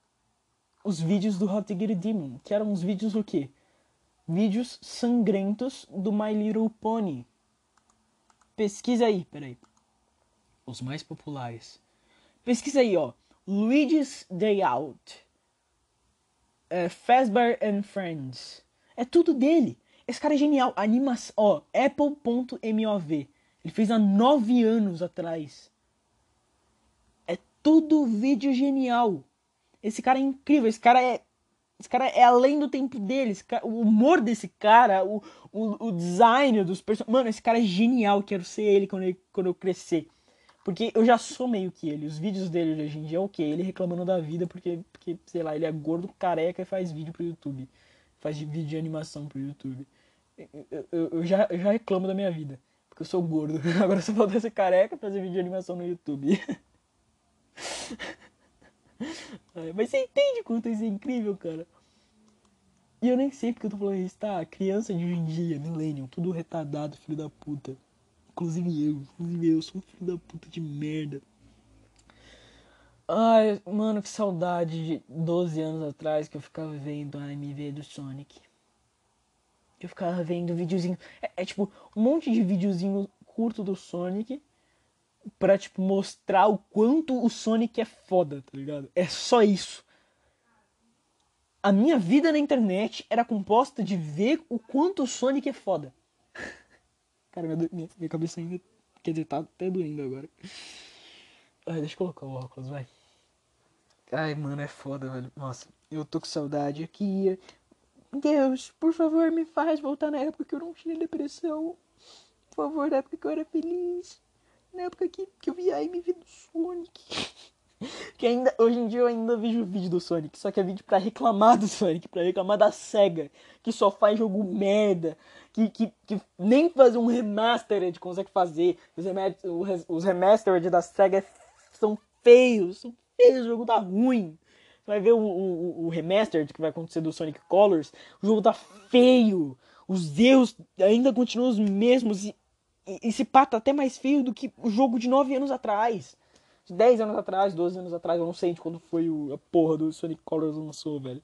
os vídeos do Hot Demon, que eram uns vídeos do quê? Vídeos sangrentos do My Little Pony. Pesquisa aí, peraí. Os mais populares. Pesquisa aí, ó. Luigi's Day Out. É, Fazbear and Friends. É tudo dele. Esse cara é genial. Animação. Ó, Apple.mov. Ele fez há nove anos atrás. É tudo vídeo genial. Esse cara é incrível. Esse cara é. Esse cara é além do tempo dele. Cara, o humor desse cara, o, o, o design dos personagens. Mano, esse cara é genial. Quero ser ele quando, ele quando eu crescer. Porque eu já sou meio que ele. Os vídeos dele hoje em dia é o quê? Ele reclamando da vida porque, porque, sei lá, ele é gordo, careca e faz vídeo pro YouTube. Faz vídeo de animação pro YouTube. Eu, eu, eu, já, eu já reclamo da minha vida. Porque eu sou gordo. Agora só falta ser careca fazer vídeo de animação no YouTube. Mas você entende quanto isso é incrível, cara. E eu nem sei porque eu tô falando isso, tá? Criança de hoje em dia, millennium, tudo retardado, filho da puta. Inclusive eu, inclusive eu, sou um filho da puta de merda. Ai, mano, que saudade de 12 anos atrás que eu ficava vendo a MV do Sonic. Eu ficava vendo videozinho. É, é, tipo um monte de videozinho curto do Sonic pra, tipo, mostrar o quanto o Sonic é foda, tá ligado? É só isso. A minha vida na internet era composta de ver o quanto o Sonic é foda. Cara, minha, minha, minha cabeça ainda. Quer dizer, tá até doendo agora. Ai, deixa eu colocar o óculos, vai. Ai, mano, é foda, velho. Nossa, eu tô com saudade aqui. Deus, por favor, me faz voltar na época que eu não tinha depressão. Por favor, na época que eu era feliz. Na época que, que eu via a MV do Sonic. que ainda, hoje em dia eu ainda vejo vídeo do Sonic. Só que é vídeo pra reclamar do Sonic, pra reclamar da SEGA. Que só faz jogo merda. Que, que, que nem fazer um remastered consegue fazer. Os, remastered, os remastered da SEGA são feios. São feios, o jogo tá ruim vai ver o, o, o remaster que vai acontecer do Sonic Colors, o jogo tá feio, os erros ainda continuam os mesmos e, e, e tá até mais feio do que o jogo de 9 anos atrás. De 10 anos atrás, 12 anos atrás, eu não sei de quando foi a porra do Sonic Colors lançou, velho.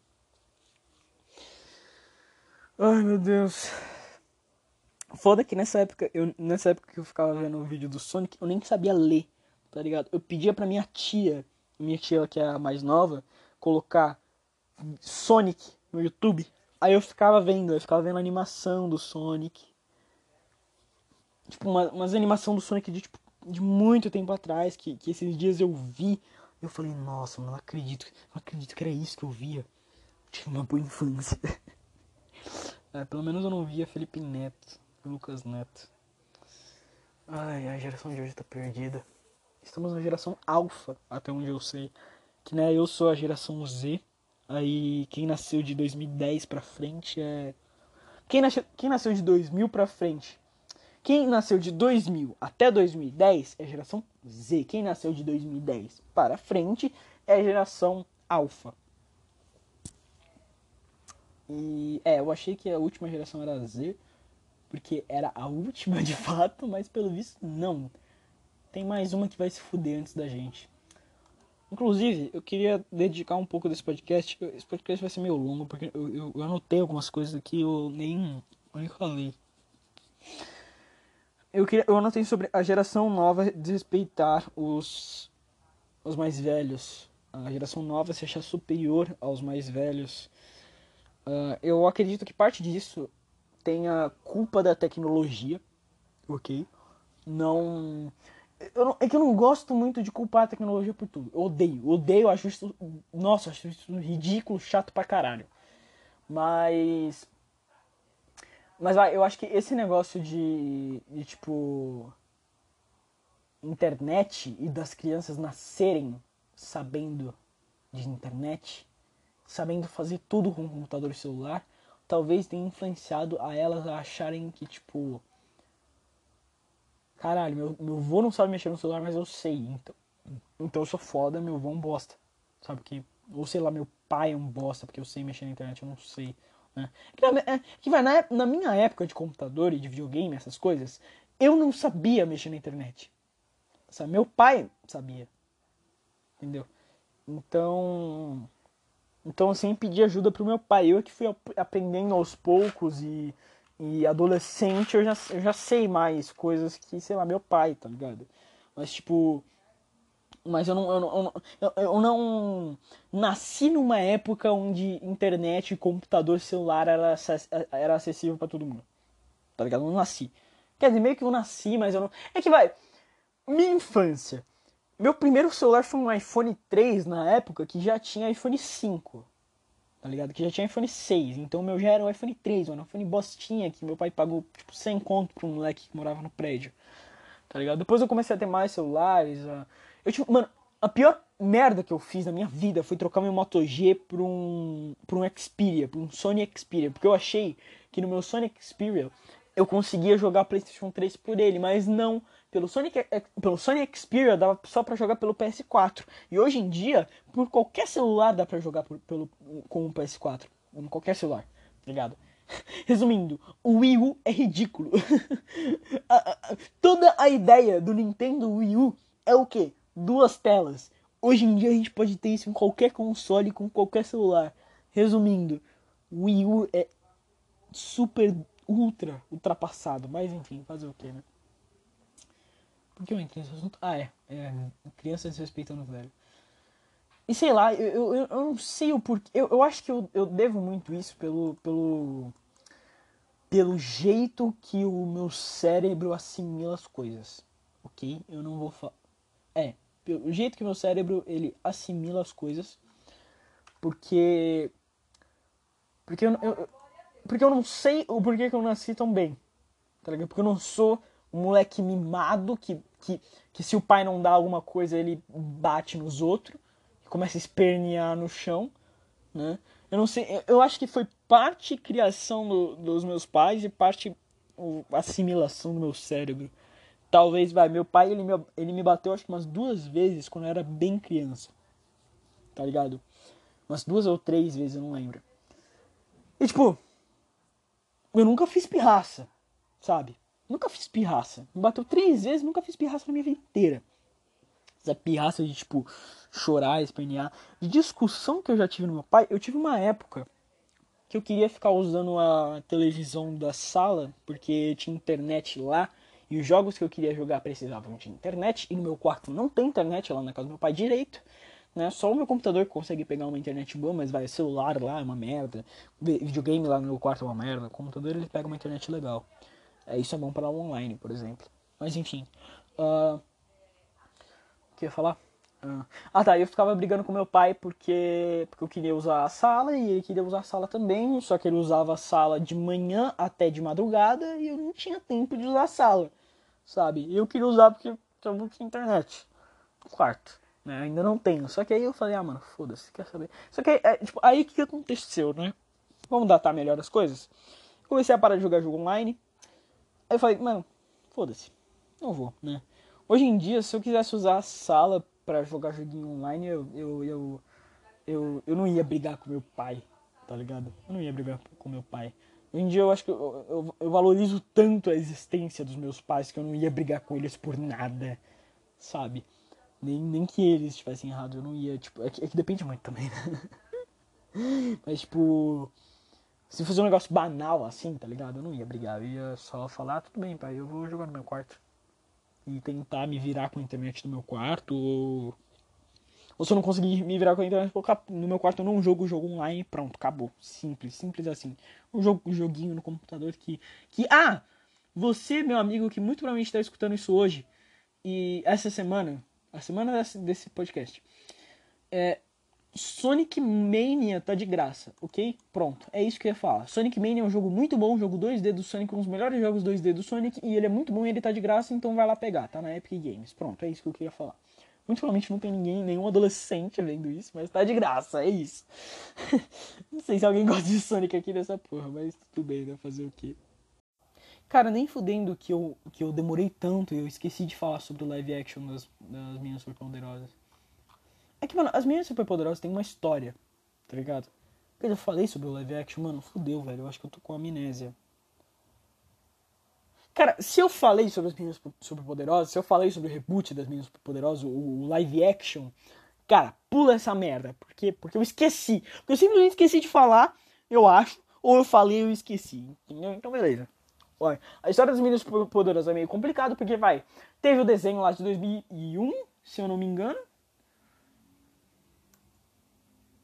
Ai meu Deus. Foda que nessa época, eu, nessa época que eu ficava vendo o vídeo do Sonic, eu nem sabia ler, tá ligado? Eu pedia pra minha tia, minha tia que é a mais nova, colocar Sonic no YouTube, aí eu ficava vendo, eu ficava vendo a animação do Sonic. Tipo, uma, umas animação do Sonic de, tipo, de muito tempo atrás, que, que esses dias eu vi. Eu falei, nossa, não acredito, não acredito que era isso que eu via. Tive uma boa infância. é, pelo menos eu não via Felipe Neto, Lucas Neto. Ai, a geração de hoje tá perdida. Estamos na geração alfa, até onde eu sei que né, eu sou a geração Z. Aí quem nasceu de 2010 para frente é quem nasceu, quem nasceu de 2000 para frente. Quem nasceu de 2000 até 2010 é geração Z. Quem nasceu de 2010 para frente é geração Alpha. E é, eu achei que a última geração era Z, porque era a última de fato, mas pelo visto não. tem mais uma que vai se fuder antes da gente. Inclusive, eu queria dedicar um pouco desse podcast. Esse podcast vai ser meio longo, porque eu, eu, eu anotei algumas coisas aqui eu nem, nem falei. Eu, queria, eu anotei sobre a geração nova desrespeitar os, os mais velhos. A geração nova se achar superior aos mais velhos. Uh, eu acredito que parte disso tenha culpa da tecnologia, ok? Não não, é que eu não gosto muito de culpar a tecnologia por tudo. Eu odeio, odeio, acho isso. Nossa, acho isso ridículo, chato pra caralho. Mas. Mas vai, eu acho que esse negócio de, de tipo. Internet e das crianças nascerem sabendo de internet, sabendo fazer tudo com computador e celular, talvez tenha influenciado a elas a acharem que, tipo Caralho, meu, meu avô não sabe mexer no celular, mas eu sei. Então, então eu sou foda, meu avô é um bosta. Sabe que. Ou sei lá, meu pai é um bosta, porque eu sei mexer na internet, eu não sei. Né? É, que vai, na, na minha época de computador e de videogame, essas coisas, eu não sabia mexer na internet. Sabe? Meu pai sabia. Entendeu? Então. Então eu sempre pedi ajuda pro meu pai. Eu que fui aprendendo aos poucos e e adolescente eu já, eu já sei mais coisas que, sei lá, meu pai, tá ligado? Mas tipo. Mas eu não, eu não, eu, eu não nasci numa época onde internet, computador, celular era, era acessível para todo mundo. Tá ligado? Eu não nasci. Quer dizer, meio que eu nasci, mas eu não. É que vai. Minha infância. Meu primeiro celular foi um iPhone 3 na época que já tinha iPhone 5 tá ligado? Que já tinha iPhone 6, então o meu já era o iPhone 3, mano, iPhone bostinha que meu pai pagou, tipo, 100 conto pro moleque que morava no prédio, tá ligado? Depois eu comecei a ter mais celulares. Eu tipo, mano, a pior merda que eu fiz na minha vida foi trocar meu Moto G por um, por um Xperia, por um Sony Xperia, porque eu achei que no meu Sony Xperia eu conseguia jogar PlayStation 3 por ele, mas não, pelo Sonic, é, pelo Sony Xperia dava só para jogar pelo PS4. E hoje em dia, por qualquer celular dá para jogar por, pelo, com o PS4. Em qualquer celular, tá ligado? Resumindo, o Wii U é ridículo. toda a ideia do Nintendo Wii U é o que? Duas telas. Hoje em dia a gente pode ter isso em qualquer console, com qualquer celular. Resumindo, o Wii U é super, ultra ultrapassado. Mas enfim, fazer o que, né? Por que eu entrei nesse assunto? Ah, é. é criança desrespeitando o velho. E sei lá, eu, eu, eu não sei o porquê. Eu, eu acho que eu, eu devo muito isso pelo, pelo. pelo jeito que o meu cérebro assimila as coisas. Ok? Eu não vou falar. É, pelo jeito que o meu cérebro ele assimila as coisas. Porque. Porque eu, eu, porque eu não sei o porquê que eu nasci tão bem. Tá ligado? Porque eu não sou um moleque mimado que, que, que se o pai não dá alguma coisa ele bate nos outros, começa a espernear no chão, né? Eu não sei, eu acho que foi parte criação do, dos meus pais e parte o, assimilação do meu cérebro. Talvez, vai, meu pai ele me, ele me bateu acho que umas duas vezes quando eu era bem criança. Tá ligado? Umas duas ou três vezes, eu não lembro. E tipo, eu nunca fiz pirraça, sabe? Nunca fiz pirraça. Me bateu três vezes, nunca fiz pirraça na minha vida inteira. Essa pirraça de, tipo, chorar, espernear. De discussão que eu já tive no meu pai, eu tive uma época que eu queria ficar usando a televisão da sala, porque tinha internet lá, e os jogos que eu queria jogar precisavam de internet, e no meu quarto não tem internet lá na casa do meu pai direito. Né? Só o meu computador consegue pegar uma internet boa, mas vai, celular lá é uma merda, videogame lá no meu quarto é uma merda, o computador ele pega uma internet legal. É, isso é bom para online, por exemplo. Mas enfim. Uh, o que eu ia falar? Uh, ah tá, eu ficava brigando com meu pai porque, porque eu queria usar a sala e ele queria usar a sala também, só que ele usava a sala de manhã até de madrugada e eu não tinha tempo de usar a sala, sabe? Eu queria usar porque eu tinha internet no quarto, né? Ainda não tenho. Só que aí eu falei, ah mano, foda-se, quer saber? Só que é, tipo, aí que aconteceu, né? Vamos datar melhor as coisas? Comecei a parar de jogar jogo online, Aí eu falei, mano, foda-se, não vou, né? Hoje em dia, se eu quisesse usar a sala para jogar joguinho online, eu, eu, eu, eu, eu não ia brigar com meu pai, tá ligado? Eu não ia brigar com meu pai. Hoje em dia eu acho que eu, eu, eu, valorizo tanto a existência dos meus pais que eu não ia brigar com eles por nada, sabe? Nem, nem que eles estivessem errados, eu não ia, tipo, é que, é que depende muito também, né? Mas, tipo, se fosse um negócio banal assim, tá ligado? Eu não ia brigar, eu ia só falar, ah, tudo bem, pai, eu vou jogar no meu quarto. E tentar me virar com a internet no meu quarto, ou. Ou se eu não conseguir me virar com a internet no meu quarto, eu não jogo o jogo online pronto, acabou. Simples, simples assim. Um, jogo, um joguinho no computador que. que ah! Você, meu amigo, que muito provavelmente está escutando isso hoje, e essa semana, a semana desse, podcast, é, Sonic Mania tá de graça, ok? Pronto, é isso que eu ia falar. Sonic Mania é um jogo muito bom, um jogo 2D do Sonic, um dos melhores jogos 2D do Sonic, e ele é muito bom e ele tá de graça, então vai lá pegar, tá na Epic Games. Pronto, é isso que eu queria falar. Muito provavelmente não tem ninguém, nenhum adolescente vendo isso, mas tá de graça, é isso. não sei se alguém gosta de Sonic aqui nessa porra, mas tudo bem, né? Fazer o quê? Cara, nem fudendo que eu, que eu demorei tanto e eu esqueci de falar sobre o live action das, das minhas superpoderosas. É que, mano, as minhas superpoderosas têm uma história, tá ligado? Porque eu falei sobre o live action, mano, fudeu, velho. Eu acho que eu tô com amnésia. Cara, se eu falei sobre as minhas superpoderosas, se eu falei sobre o reboot das minhas superpoderosas, o, o live action, cara, pula essa merda. Por quê? Porque eu esqueci. Porque eu simplesmente esqueci de falar, eu acho, ou eu falei e eu esqueci. Entendeu? Então, beleza. Olha, a história das meninas superpoderosas é meio complicado, porque, vai, teve o desenho lá de 2001, se eu não me engano.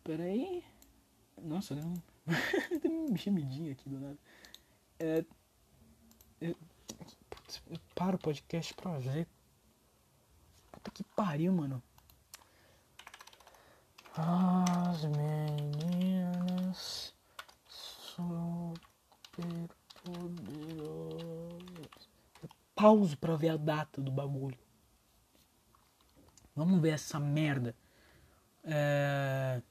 Pera aí. Nossa, um... tem um gemidinho aqui do nada. É... Putz, eu paro o podcast pra ver. Puta que pariu, mano. As meninas super poderosas. Eu pauso pra ver a data do bagulho. Vamos ver essa merda. É...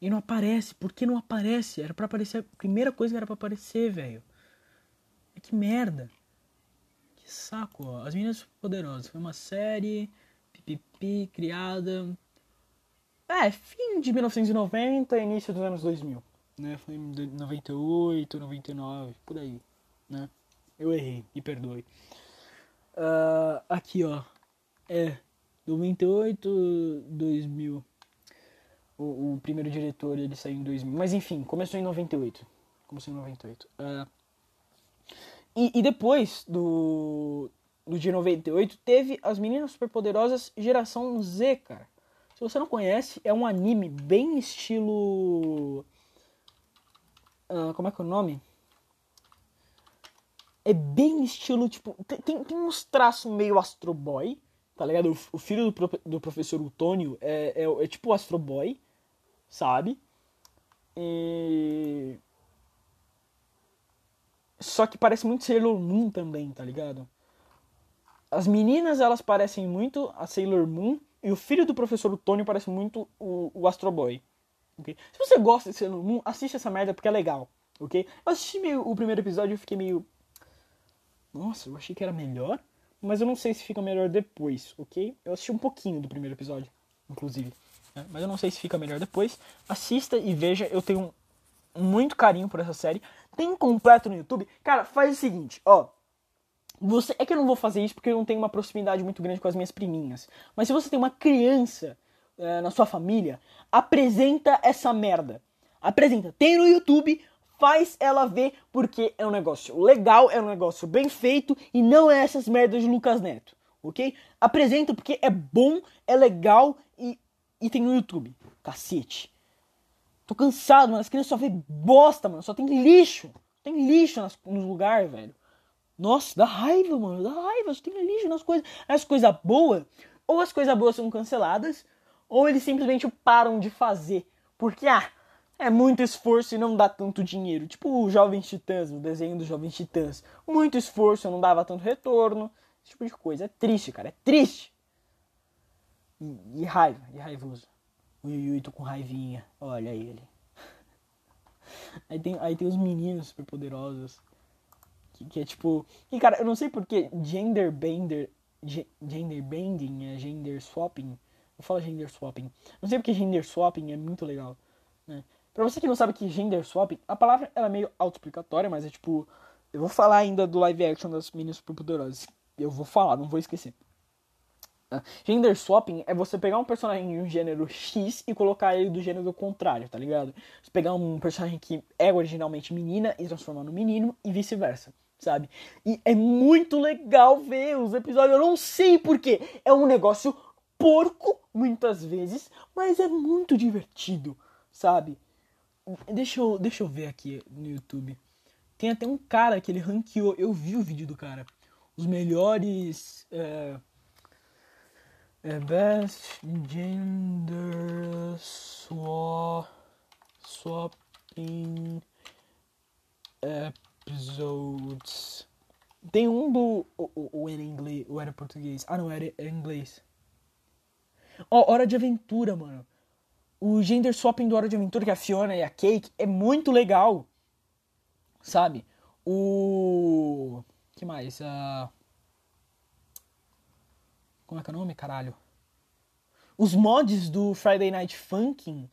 E não aparece. Por que não aparece? Era para aparecer a primeira coisa que era para aparecer, velho. É que merda. Saco, ó. As Meninas Poderosas. Foi uma série. Pipipi, criada. É, fim de 1990, início dos anos 2000. Né? Foi em 98, 99, por aí. Né? Eu errei, me perdoe. Uh, aqui, ó. É. 98, 2000 o, o, primeiro diretor ele saiu em 2000. Mas enfim, começou em 98. Começou em 98. Uh, e, e depois do, do de 98, teve As Meninas Superpoderosas Geração Z, cara. Se você não conhece, é um anime bem estilo. Uh, como é que é o nome? É bem estilo, tipo. Tem, tem uns traços meio Astro Boy, tá ligado? O, o filho do, do professor Utônio é, é, é tipo Astro Boy sabe? E... Só que parece muito Sailor Moon também, tá ligado? As meninas, elas parecem muito a Sailor Moon e o filho do professor Tônio parece muito o, o Astro Boy. Okay? Se você gosta de Sailor Moon, assiste essa merda porque é legal, ok? Eu assisti meio, o primeiro episódio e fiquei meio... Nossa, eu achei que era melhor, mas eu não sei se fica melhor depois, ok? Eu assisti um pouquinho do primeiro episódio, inclusive né? mas eu não sei se fica melhor depois. Assista e veja, eu tenho muito carinho por essa série. Tem completo no YouTube. Cara, faz o seguinte, ó. Você, é que eu não vou fazer isso porque eu não tenho uma proximidade muito grande com as minhas priminhas. Mas se você tem uma criança é, na sua família, apresenta essa merda. Apresenta. Tem no YouTube, faz ela ver porque é um negócio legal, é um negócio bem feito e não é essas merdas de Lucas Neto, ok? Apresenta porque é bom, é legal e e tem no YouTube. Cacete. Tô cansado, mano. As crianças só vê bosta, mano. Só tem lixo. Tem lixo nas, nos lugares, velho. Nossa, dá raiva, mano. Dá raiva. Só tem lixo nas coisas. As coisas boas, ou as coisas boas são canceladas, ou eles simplesmente param de fazer. Porque, ah, é muito esforço e não dá tanto dinheiro. Tipo o Jovens Titãs, o desenho dos Jovens Titãs. Muito esforço, não dava tanto retorno. Esse tipo de coisa. É triste, cara. É triste. E, e raiva, e raivoso. O Yui tô com raivinha. Olha ele. Aí tem, aí tem os meninos super poderosos. Que, que é tipo. E cara, eu não sei porque gender bender. Gender bending é gender swapping. Eu falo gender swapping. Não sei porque gender swapping é muito legal. Né? Pra você que não sabe que gender swapping, a palavra ela é meio autoexplicatória, mas é tipo. Eu vou falar ainda do live action das meninas super poderosas. Eu vou falar, não vou esquecer. Gender swapping é você pegar um personagem de um gênero X e colocar ele do gênero contrário, tá ligado? Você pegar um personagem que é originalmente menina e transformar no menino e vice-versa, sabe? E é muito legal ver os episódios, eu não sei porquê. É um negócio porco, muitas vezes, mas é muito divertido, sabe? Deixa eu, deixa eu ver aqui no YouTube. Tem até um cara que ele ranqueou, eu vi o vídeo do cara. Os melhores. É, é best Gender swap, Swapping Episodes. Tem um do. Ou, era inglês, ou era português. Ah, não, era, inglês. Ó, oh, Hora de Aventura, mano. O gender swapping do Hora de Aventura, que a Fiona e a Cake, é muito legal. Sabe? O. que mais? Uh... Como é que é o nome, caralho? Os mods do Friday Night Funkin'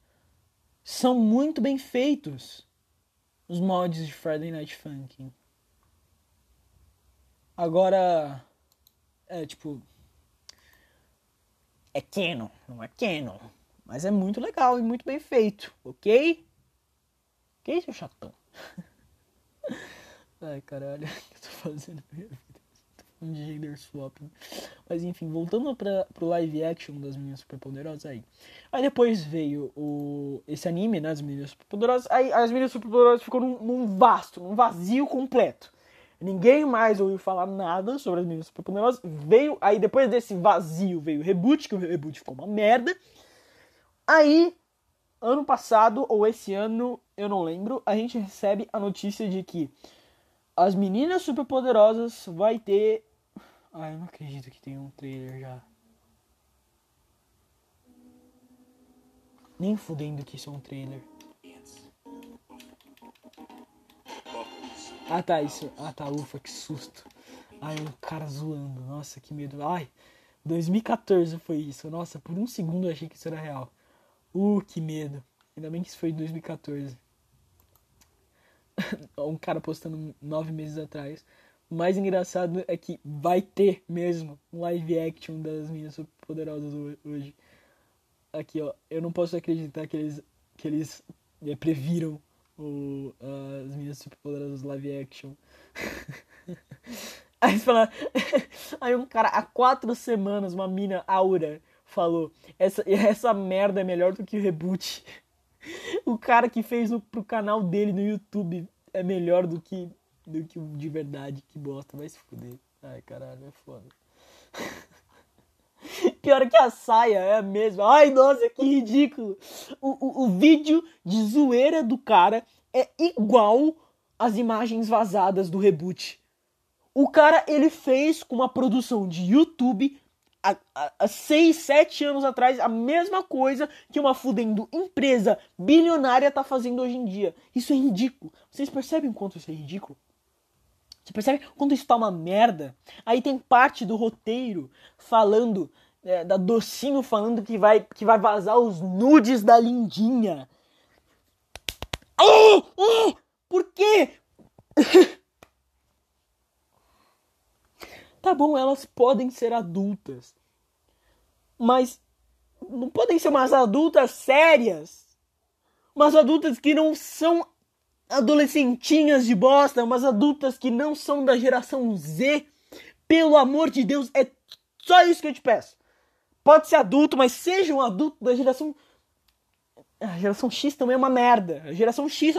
são muito bem feitos. Os mods de Friday Night Funkin'. Agora. É tipo. É canon, não é canon. Mas é muito legal e muito bem feito, ok? Ok, seu chatão? Ai, caralho, o que eu tô fazendo na um gender swapping. Mas enfim, voltando para pro live action das meninas superpoderosas aí. Aí depois veio o esse anime, né, as meninas superpoderosas. Aí as meninas superpoderosas ficou num, num vasto, num vazio completo. Ninguém mais ouviu falar nada sobre as meninas superpoderosas. Veio aí depois desse vazio veio o reboot, que o reboot ficou uma merda. Aí ano passado ou esse ano, eu não lembro, a gente recebe a notícia de que as meninas superpoderosas vai ter ah, eu não acredito que tem um trailer já. Nem fudendo que isso é um trailer. Ah tá, isso. Ah tá, ufa, que susto. Ai, um cara zoando. Nossa, que medo. Ai, 2014 foi isso. Nossa, por um segundo eu achei que isso era real. Uh, que medo. Ainda bem que isso foi em 2014. um cara postando nove meses atrás. O mais engraçado é que vai ter mesmo um live action das minhas poderosas hoje. Aqui, ó. Eu não posso acreditar que eles, que eles é, previram o, as minhas superpoderosas live action. Aí fala. Aí um cara, há quatro semanas, uma mina Aura falou: essa, essa merda é melhor do que o reboot. O cara que fez no, pro canal dele no YouTube é melhor do que do que o de verdade que bosta. Vai se fuder. Ai, caralho, é foda. Pior que a saia é a mesma. Ai, nossa, que ridículo. O, o, o vídeo de zoeira do cara é igual às imagens vazadas do reboot. O cara, ele fez com uma produção de YouTube há 6, 7 anos atrás a mesma coisa que uma fudendo empresa bilionária tá fazendo hoje em dia. Isso é ridículo. Vocês percebem quanto isso é ridículo? Você percebe quando isso tá uma merda? Aí tem parte do roteiro falando, é, da docinho falando que vai, que vai vazar os nudes da lindinha. Oh, oh, por quê? tá bom, elas podem ser adultas. Mas não podem ser umas adultas sérias. Umas adultas que não são adolescentinhas de bosta, umas adultas que não são da geração Z. Pelo amor de Deus, é só isso que eu te peço. Pode ser adulto, mas seja um adulto da geração. A geração X também é uma merda. A geração X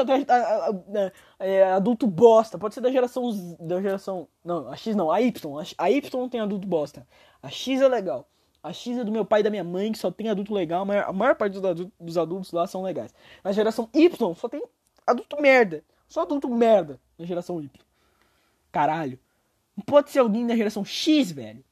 é adulto bosta. Pode ser da geração. Da geração. Não, a X não, a Y. A Y não tem adulto bosta. A X é legal. A X é do meu pai e da minha mãe, que só tem adulto legal. A maior, a maior parte dos adultos, dos adultos lá são legais. A geração Y só tem adulto merda. Só adulto merda na geração Y. Caralho. Não pode ser alguém da geração X, velho.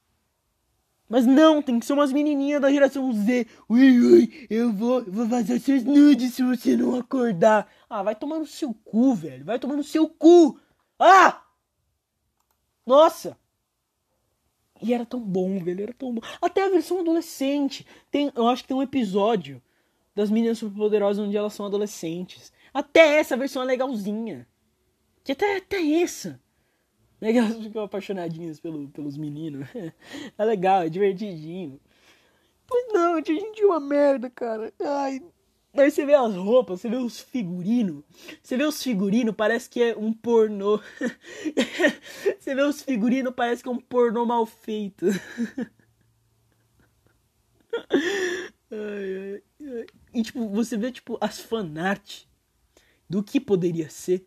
Mas não, tem que ser umas menininhas da geração Z. Ui, ui, eu vou, vou fazer seus nudes se você não acordar. Ah, vai tomar no seu cu, velho. Vai tomar no seu cu. Ah! Nossa! E era tão bom, velho. Era tão bom. Até a versão adolescente. Tem, eu acho que tem um episódio das meninas superpoderosas onde elas são adolescentes. Até essa versão é legalzinha. Que até, até essa. Não é que elas ficam apaixonadinhas pelo, pelos meninos. É legal, é divertidinho. Mas não, tinha gente é uma merda, cara. Ai. Aí você vê as roupas, você vê os figurinos. Você vê os figurinos, parece que é um pornô. você vê os figurinos, parece que é um pornô mal feito. ai, ai, ai. E tipo, você vê tipo as fanart do que poderia ser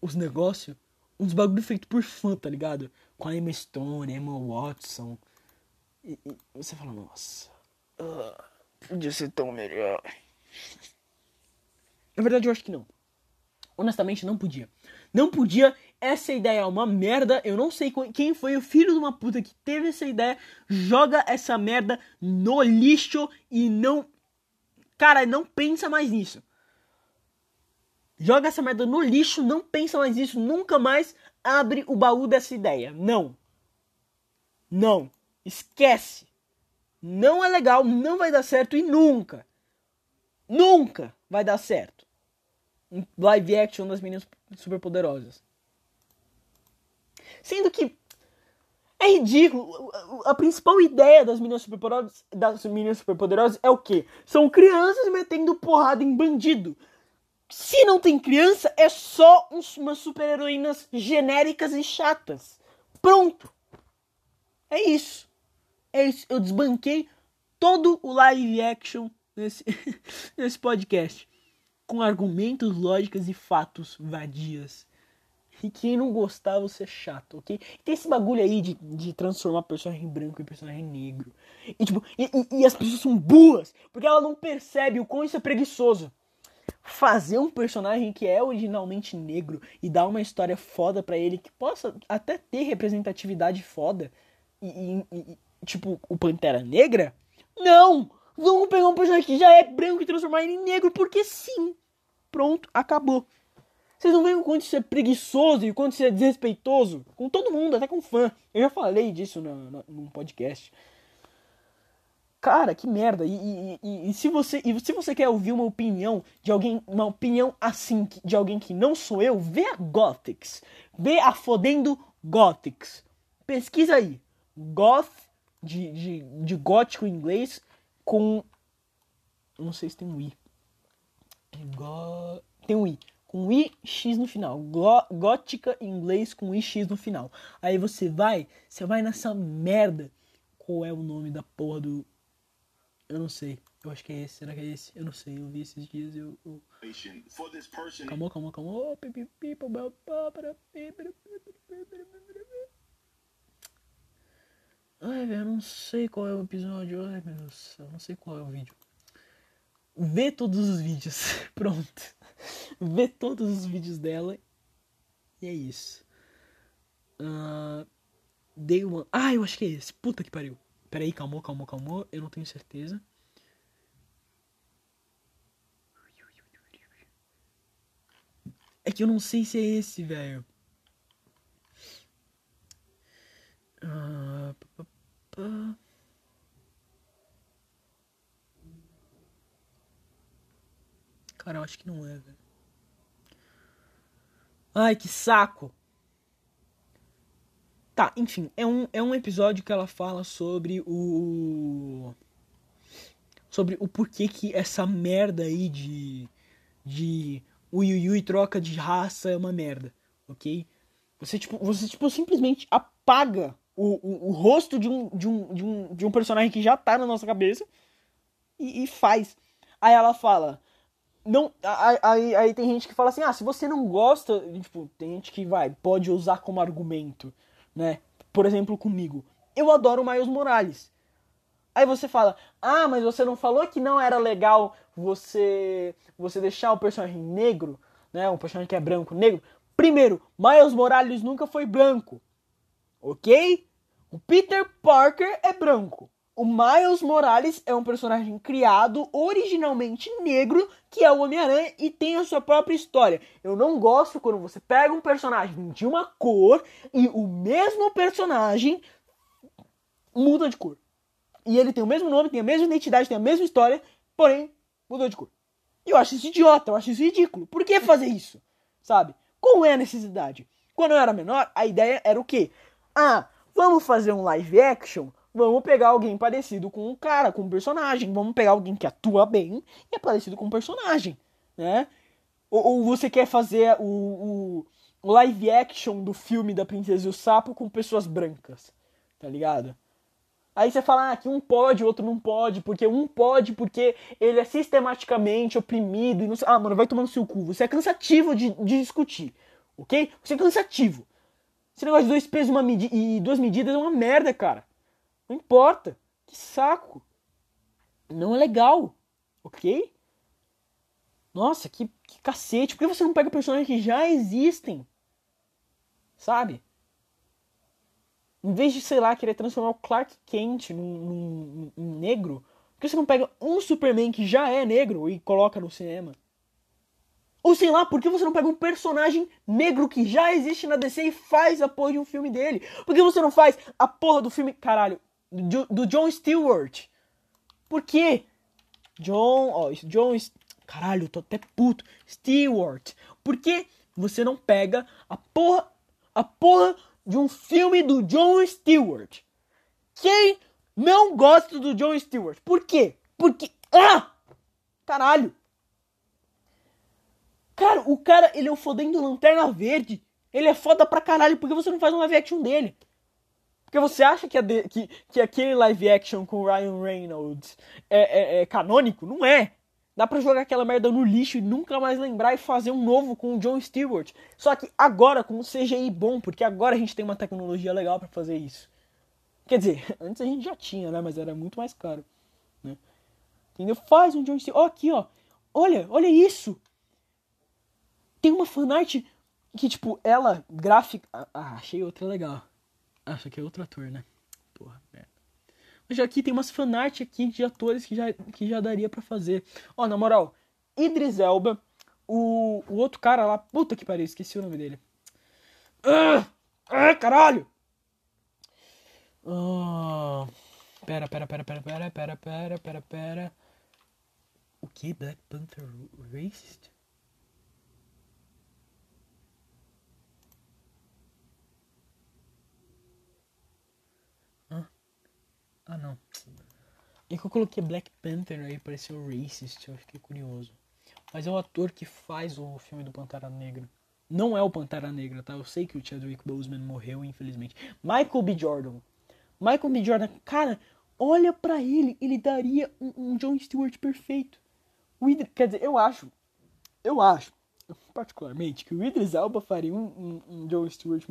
os negócios, uns bagulho feito por fã, tá ligado? Com a Emma Stone, Emma Watson. E, e você fala, nossa, uh, podia ser tão melhor. Na verdade, eu acho que não. Honestamente, não podia. Não podia. Essa ideia é uma merda. Eu não sei quem foi o filho de uma puta que teve essa ideia. Joga essa merda no lixo e não. Cara, não pensa mais nisso. Joga essa merda no lixo, não pensa mais nisso, nunca mais abre o baú dessa ideia. Não. Não. Esquece. Não é legal, não vai dar certo e nunca, nunca vai dar certo. Um live action das meninas superpoderosas. Sendo que é ridículo. A principal ideia das meninas superpoderosas, das meninas superpoderosas é o quê? São crianças metendo porrada em bandido. Se não tem criança, é só umas super-heroínas genéricas e chatas. Pronto. É isso. É isso. Eu desbanquei todo o live action nesse, nesse podcast. Com argumentos, lógicas e fatos vadias. E quem não gostar, você é chato, ok? Tem esse bagulho aí de, de transformar personagem branco em personagem negro. E, tipo, e, e, e as pessoas são burras, porque ela não percebe o quão isso é preguiçoso fazer um personagem que é originalmente negro e dar uma história foda para ele que possa até ter representatividade foda e, e, e, tipo o Pantera Negra? Não! Vamos pegar um personagem que já é branco e transformar ele em negro porque sim. Pronto, acabou. Vocês não veem o quanto isso é preguiçoso e o quanto isso é desrespeitoso com todo mundo, até com fã. Eu já falei disso no, no, num podcast. Cara, que merda. E, e, e, e, se você, e se você quer ouvir uma opinião de alguém, uma opinião assim, de alguém que não sou eu, vê a Gothics. Vê a fodendo Gothics. Pesquisa aí. Goth, de, de, de gótico inglês, com. Não sei se tem um I. Go... Tem um I. Com I, X no final. Go... Gótica em inglês com I, X no final. Aí você vai, você vai nessa merda. Qual é o nome da porra do, eu não sei. Eu acho que é esse. Será que é esse? Eu não sei. Eu vi esses dias. Eu. eu... Calma, calma, calma. Ai, velho, eu não sei qual é o episódio. Ai, meu Deus, eu não sei qual é o vídeo. Vê todos os vídeos. Pronto. Vê todos os vídeos dela. E é isso. Uh, dei uma. Ah, eu acho que é esse. Puta que pariu. Peraí, calmou, calmou, calmou. Eu não tenho certeza. É que eu não sei se é esse, velho. Ah, Cara, eu acho que não é, velho. Ai, que saco! Tá, enfim, é um, é um episódio que ela fala sobre o. Sobre o porquê que essa merda aí de. De. O Yu Yu e troca de raça é uma merda, ok? Você, tipo, você, tipo simplesmente apaga o, o, o rosto de um, de, um, de, um, de um personagem que já tá na nossa cabeça e, e faz. Aí ela fala. Não, aí, aí tem gente que fala assim, ah, se você não gosta, tipo, tem gente que vai, pode usar como argumento né? Por exemplo, comigo. Eu adoro Miles Morales. Aí você fala: "Ah, mas você não falou que não era legal você você deixar o personagem negro, né? Um personagem que é branco, negro. Primeiro, Miles Morales nunca foi branco. OK? O Peter Parker é branco. O Miles Morales é um personagem criado originalmente negro, que é o Homem-Aranha e tem a sua própria história. Eu não gosto quando você pega um personagem de uma cor e o mesmo personagem muda de cor. E ele tem o mesmo nome, tem a mesma identidade, tem a mesma história, porém mudou de cor. E eu acho isso idiota, eu acho isso ridículo. Por que fazer isso? Sabe? Qual é a necessidade? Quando eu era menor, a ideia era o quê? Ah, vamos fazer um live action? Vamos pegar alguém parecido com um cara, com um personagem. Vamos pegar alguém que atua bem e é parecido com um personagem, né? Ou, ou você quer fazer o, o, live action do filme da Princesa e o Sapo com pessoas brancas, tá ligado? Aí você fala ah, que um pode, o outro não pode, porque um pode porque ele é sistematicamente oprimido e não. Ah, mano, vai tomando seu cu. Você é cansativo de, de discutir, ok? Você é cansativo. Esse negócio de dois pesos uma e duas medidas é uma merda, cara. Não importa. Que saco. Não é legal, ok? Nossa, que, que cacete. Por que você não pega personagens que já existem? Sabe? Em vez de, sei lá, querer transformar o Clark Kent num, num, num negro, por que você não pega um Superman que já é negro e coloca no cinema? Ou sei lá, por que você não pega um personagem negro que já existe na DC e faz a porra de um filme dele? Por que você não faz a porra do filme, caralho, do, do John Stewart? Por quê? John, ó, John, caralho, tô até puto. Stewart. Por que você não pega a porra, a porra de um filme do John Stewart? Quem não gosta do John Stewart? Por quê? Porque, ah! Caralho. Cara, o cara, ele é o fodendo Lanterna Verde. Ele é foda pra caralho. Por que você não faz um live action dele? Porque você acha que, de, que, que aquele live action com o Ryan Reynolds é, é, é, canônico? Não é. Dá pra jogar aquela merda no lixo e nunca mais lembrar e fazer um novo com o John Stewart. Só que agora com um CGI bom, porque agora a gente tem uma tecnologia legal para fazer isso. Quer dizer, antes a gente já tinha, né? Mas era muito mais caro. Né? Entendeu? Faz um John Stewart. Ó, aqui, ó. Olha, olha isso. Tem uma fanart que, tipo, ela, gráfica. Ah, achei outra legal. Acho que é outro ator, né? Porra, merda. Mas aqui tem umas fanart aqui de atores que já, que já daria para fazer. Ó, na moral, Idris Elba, o, o outro cara lá, puta que pariu, esqueci o nome dele. Ah, ah caralho! Ah, pera, pera, pera, pera, pera, pera, pera, pera, pera. O que? Black Panther Racist? Ah, não. E que eu coloquei Black Panther aí, pareceu racist, eu fiquei curioso. Mas é o ator que faz o filme do Pantera Negra. Não é o Pantera Negra, tá? Eu sei que o Chadwick Boseman morreu, infelizmente. Michael B. Jordan. Michael B. Jordan, cara, olha para ele, ele daria um, um, John Stewart perfeito. Idris, quer dizer, eu acho, eu acho, particularmente, que o Idris Elba faria um, um, um John Stewart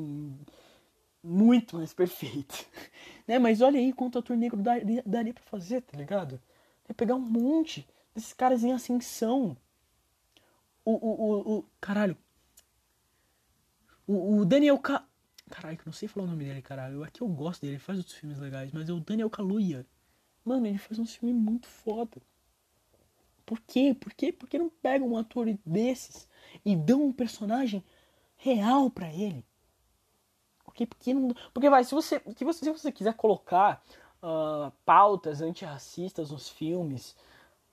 muito mais perfeito. né? Mas olha aí quanto ator negro daria, daria pra fazer, tá ligado? É pegar um monte desses caras em ascensão. O, o, o, o caralho. O, o Daniel Ka... Caralho, que eu não sei falar o nome dele, caralho. É que eu gosto dele, ele faz outros filmes legais, mas é o Daniel Kaluuya. Mano, ele faz um filme muito foda. Por quê? Por quê? Por que não pegam um ator desses e dão um personagem real para ele? Não, porque vai, se você, você, se você quiser colocar uh, pautas antirracistas nos filmes,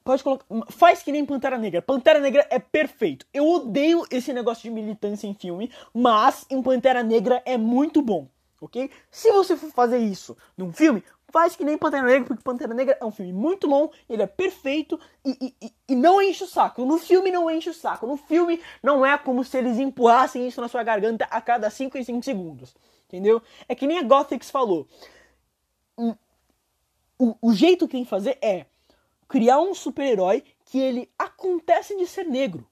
pode colocar. Faz que nem Pantera Negra. Pantera Negra é perfeito. Eu odeio esse negócio de militância em filme, mas em Pantera Negra é muito bom, ok? Se você for fazer isso num filme, faz que nem Pantera Negra, porque Pantera Negra é um filme muito bom, ele é perfeito e, e, e, não enche o saco. No filme não enche o saco. No filme não é como se eles empurrassem isso na sua garganta a cada 5 e 5 segundos. Entendeu? É que nem a Gothics falou. O, o, jeito que tem que fazer é criar um super-herói que ele acontece de ser negro.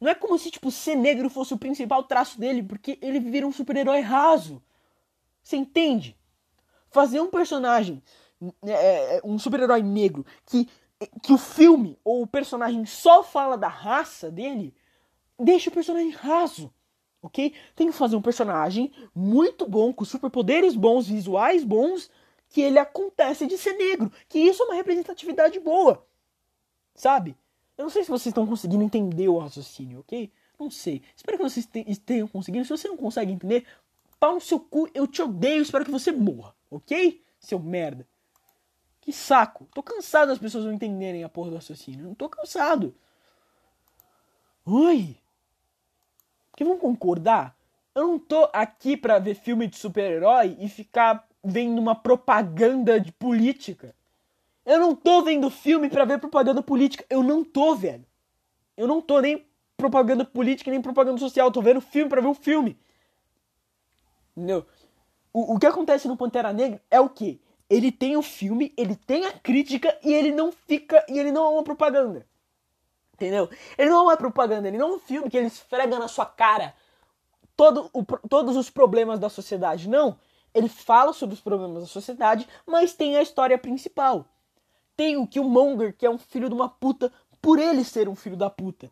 Não é como se, tipo, ser negro fosse o principal traço dele, porque ele vira um super-herói raso. Você entende? Fazer um personagem, é, é, um super-herói negro, que, que o filme ou o personagem só fala da raça dele, deixa o personagem raso ok? Tem que fazer um personagem muito bom, com superpoderes bons, visuais bons, que ele acontece de ser negro. Que isso é uma representatividade boa, sabe? Eu não sei se vocês estão conseguindo entender o raciocínio, ok? Não sei. Espero que vocês tenham conseguido. Se você não consegue entender, pau no seu cu, eu te odeio, espero que você morra, ok? Seu merda. Que saco. Tô cansado das pessoas não entenderem a porra do raciocínio. Não tô cansado. Oi Que vão concordar? Eu não tô aqui pra ver filme de super-herói e ficar vendo uma propaganda de política. Eu não tô vendo filme pra ver propaganda política. Eu não tô, velho. Eu não tô nem propaganda política nem propaganda social. Eu tô vendo filme pra ver um filme. Entendeu? O, o que acontece no Pantera Negra é o quê? Ele tem o filme, ele tem a crítica e ele não fica. E ele não é uma propaganda. Entendeu? Ele não é propaganda, ele não é um filme que ele esfrega na sua cara todo o, todos os problemas da sociedade. Não. Ele fala sobre os problemas da sociedade, mas tem a história principal. Tem o Killmonger, que é um filho de uma puta, por ele ser um filho da puta.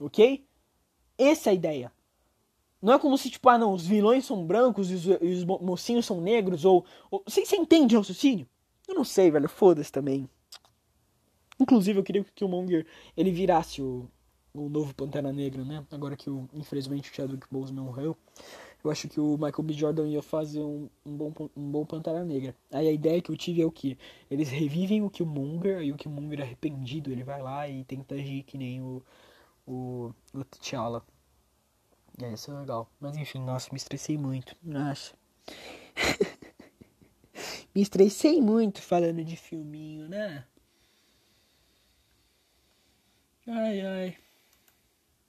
Ok? Essa é a ideia. Não é como se, tipo, ah, não, os vilões são brancos e os, e os mocinhos são negros, ou. ou... Você, você entende o raciocínio? Eu não sei, velho. Foda-se também. Inclusive, eu queria que o Killmonger ele virasse o, o novo Pantera Negra, né? Agora que, o, infelizmente, o Chadwick Boseman morreu. Eu acho que o Michael B. Jordan ia fazer um, um, bom, um bom Pantera Negra. Aí a ideia que eu tive é o que? Eles revivem o Killmonger, e o Killmonger arrependido, ele vai lá e tenta agir que nem o, o, o T'Challa. É, isso é legal. Mas enfim, nossa, me estressei muito. Nossa. me estressei muito falando de filminho, né? Ai, ai.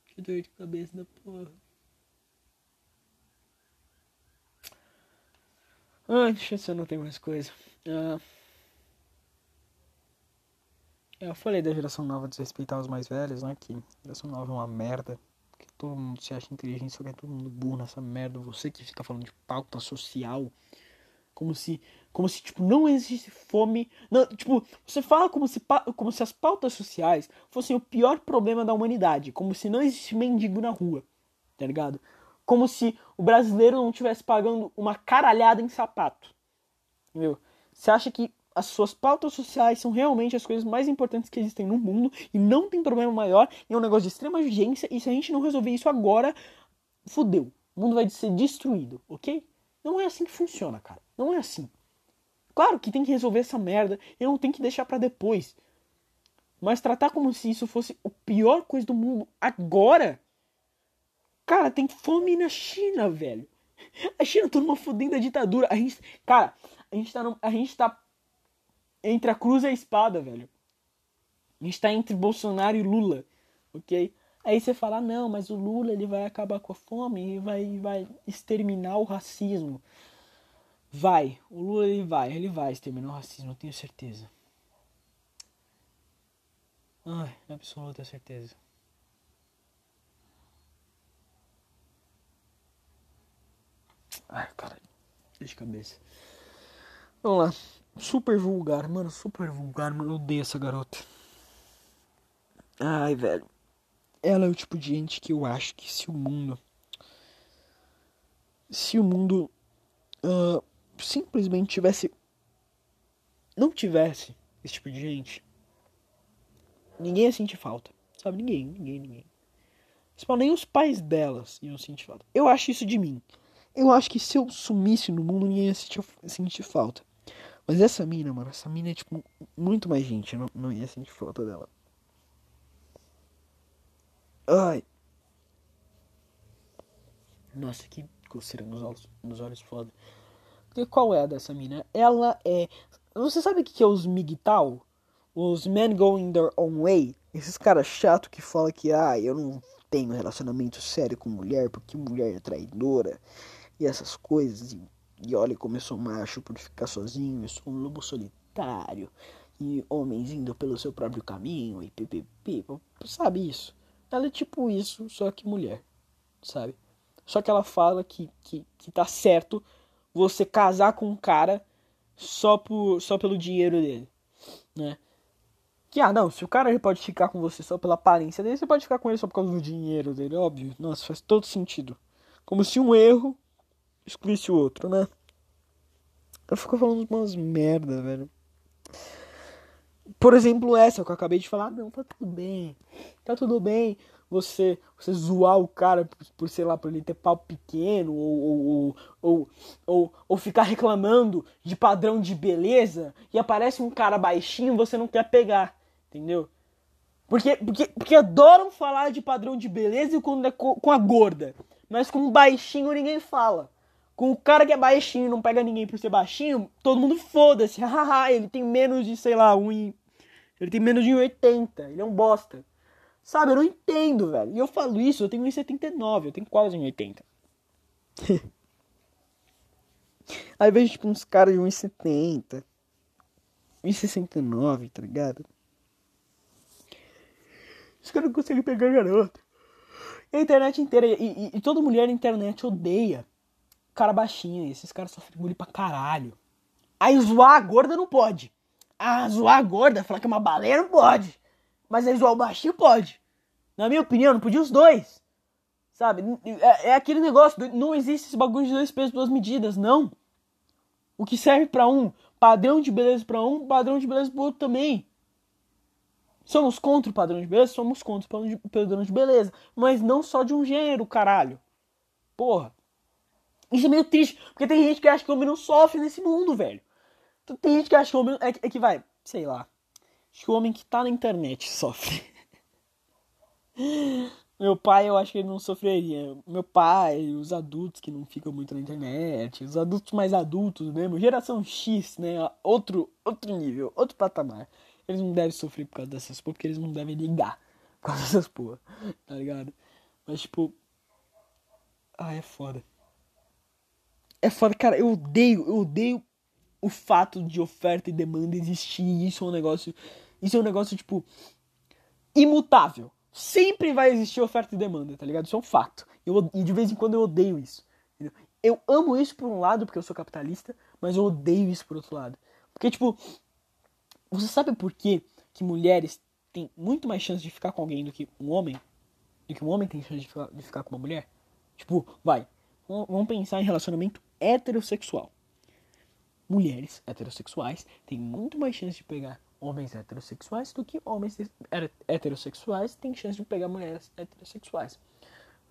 Que dor de cabeça da porra. Ah, deixa eu ver se eu não tenho mais coisa. Ah, eu falei da geração nova desrespeitar os mais velhos, né? Que a geração nova é uma merda. Que todo mundo se acha inteligente, só que é todo mundo burro nessa merda. Você que fica falando de pauta social. Como se, como se tipo, não existe fome. Não, tipo, você fala como se, como se as pautas sociais fossem o pior problema da humanidade. Como se não existisse mendigo na rua. Tá ligado? como se o brasileiro não estivesse pagando uma caralhada em sapato. Entendeu? Você acha que as suas pautas sociais são realmente as coisas mais importantes que existem no mundo e não tem problema maior, é um negócio de extrema urgência, e se a gente não resolver isso agora, fudeu. O mundo vai ser destruído, ok? Não é assim que funciona, cara. Não é assim. Claro que tem que resolver essa merda e não tem que deixar para depois. Mas tratar como se isso fosse a pior coisa do mundo agora Cara, tem fome na China, velho. A China tá numa fodenda ditadura. A gente, cara, a gente tá, no, a gente tá entre a cruz e a espada, velho. A gente tá entre Bolsonaro e Lula, ok? Aí você fala, não, mas o Lula ele vai acabar com a fome e vai, vai exterminar o racismo. Vai, o Lula ele vai, ele vai exterminar o racismo, eu tenho certeza. Ai, absoluta certeza. Ai, cara, de cabeça. Vamos lá. Super vulgar, mano. Super vulgar, mano. Eu odeio essa garota. Ai, velho. Ela é o tipo de gente que eu acho que se o mundo. Se o mundo. Uh, simplesmente tivesse. Não tivesse esse tipo de gente. Ninguém ia sentir falta. Sabe? Ninguém, ninguém, ninguém. Nem os pais delas iam sentir falta. Eu acho isso de mim. Eu acho que se eu sumisse no mundo, ninguém ia sentir, sentir falta. Mas essa mina, mano, essa mina é, tipo, muito mais gente. Eu não, não ia sentir falta dela. Ai. Nossa, que coceira nos olhos, nos olhos foda. Qual é a dessa mina? Ela é. Você sabe o que é os MGTOW? Os men going their own way? Esses caras chato que falam que, ah, eu não tenho relacionamento sério com mulher porque mulher é traidora e essas coisas. E, e olha como eu sou macho por ficar sozinho, eu sou um lobo solitário. E homens indo pelo seu próprio caminho e ppp, sabe isso? Ela é tipo isso, só que mulher, sabe? Só que ela fala que, que, que tá certo você casar com um cara só, por, só pelo dinheiro dele, né? Que, ah, não, se o cara pode ficar com você só pela aparência dele, você pode ficar com ele só por causa do dinheiro dele, óbvio. Nossa, faz todo sentido. Como se um erro excluísse o outro, né? Eu fico falando umas merda, velho. Por exemplo, essa que eu acabei de falar, não, tá tudo bem. Tá tudo bem você você zoar o cara por, por sei lá, por ele ter pau pequeno ou ou, ou, ou, ou ficar reclamando de padrão de beleza e aparece um cara baixinho e você não quer pegar, entendeu? Porque, porque, porque adoram falar de padrão de beleza e quando é com a gorda. Mas com baixinho ninguém fala. Com o cara que é baixinho não pega ninguém por ser baixinho, todo mundo foda-se. Ele tem menos de, sei lá, um. Ele tem menos de 1,80. Ele é um bosta. Sabe, eu não entendo, velho. E eu falo isso, eu tenho 1,79, eu tenho quase 1,80. Aí vejo, tipo, uns caras de 1,70. 1,69, tá ligado? Os caras não conseguem pegar garoto. E a internet inteira, e, e, e, toda mulher na internet odeia cara baixinho. Esses caras sofrem bullying pra caralho. Aí zoar a gorda não pode. Ah, zoar a gorda, falar que é uma baleia não pode. Mas aí zoar o baixinho pode. Na minha opinião, não podia os dois. Sabe? É, é aquele negócio, não existe esse bagulho de dois pesos, duas medidas, não. O que serve para um, padrão de beleza para um, padrão de beleza pro outro também. Somos contra o padrão de beleza? Somos contra o padrão de beleza. Mas não só de um gênero, caralho. Porra. Isso é meio triste, porque tem gente que acha que o homem não sofre nesse mundo, velho. Tem gente que acha que o homem. É é que vai, sei lá. Que o homem que tá na internet sofre. Meu pai, eu acho que ele não sofreria. Meu pai, os adultos que não ficam muito na internet, os adultos mais adultos mesmo, geração X, né? Outro, outro nível, outro patamar. Eles não devem sofrer por causa dessas porra, porque eles não devem ligar por causa dessas porra, tá ligado? Mas, tipo. Ah, é foda. É foda, cara. Eu odeio, eu odeio o fato de oferta e demanda existir. Isso é um negócio. Isso é um negócio, tipo. imutável Sempre vai existir oferta e demanda, tá ligado? Isso é um fato. Eu, e de vez em quando eu odeio isso. Entendeu? Eu amo isso por um lado, porque eu sou capitalista, mas eu odeio isso por outro lado. Porque, tipo, você sabe por quê que mulheres têm muito mais chance de ficar com alguém do que um homem? Do que um homem tem chance de ficar, de ficar com uma mulher? Tipo, vai, vamos pensar em relacionamento heterossexual. Mulheres heterossexuais têm muito mais chance de pegar homens heterossexuais do que homens heterossexuais têm chance de pegar mulheres heterossexuais.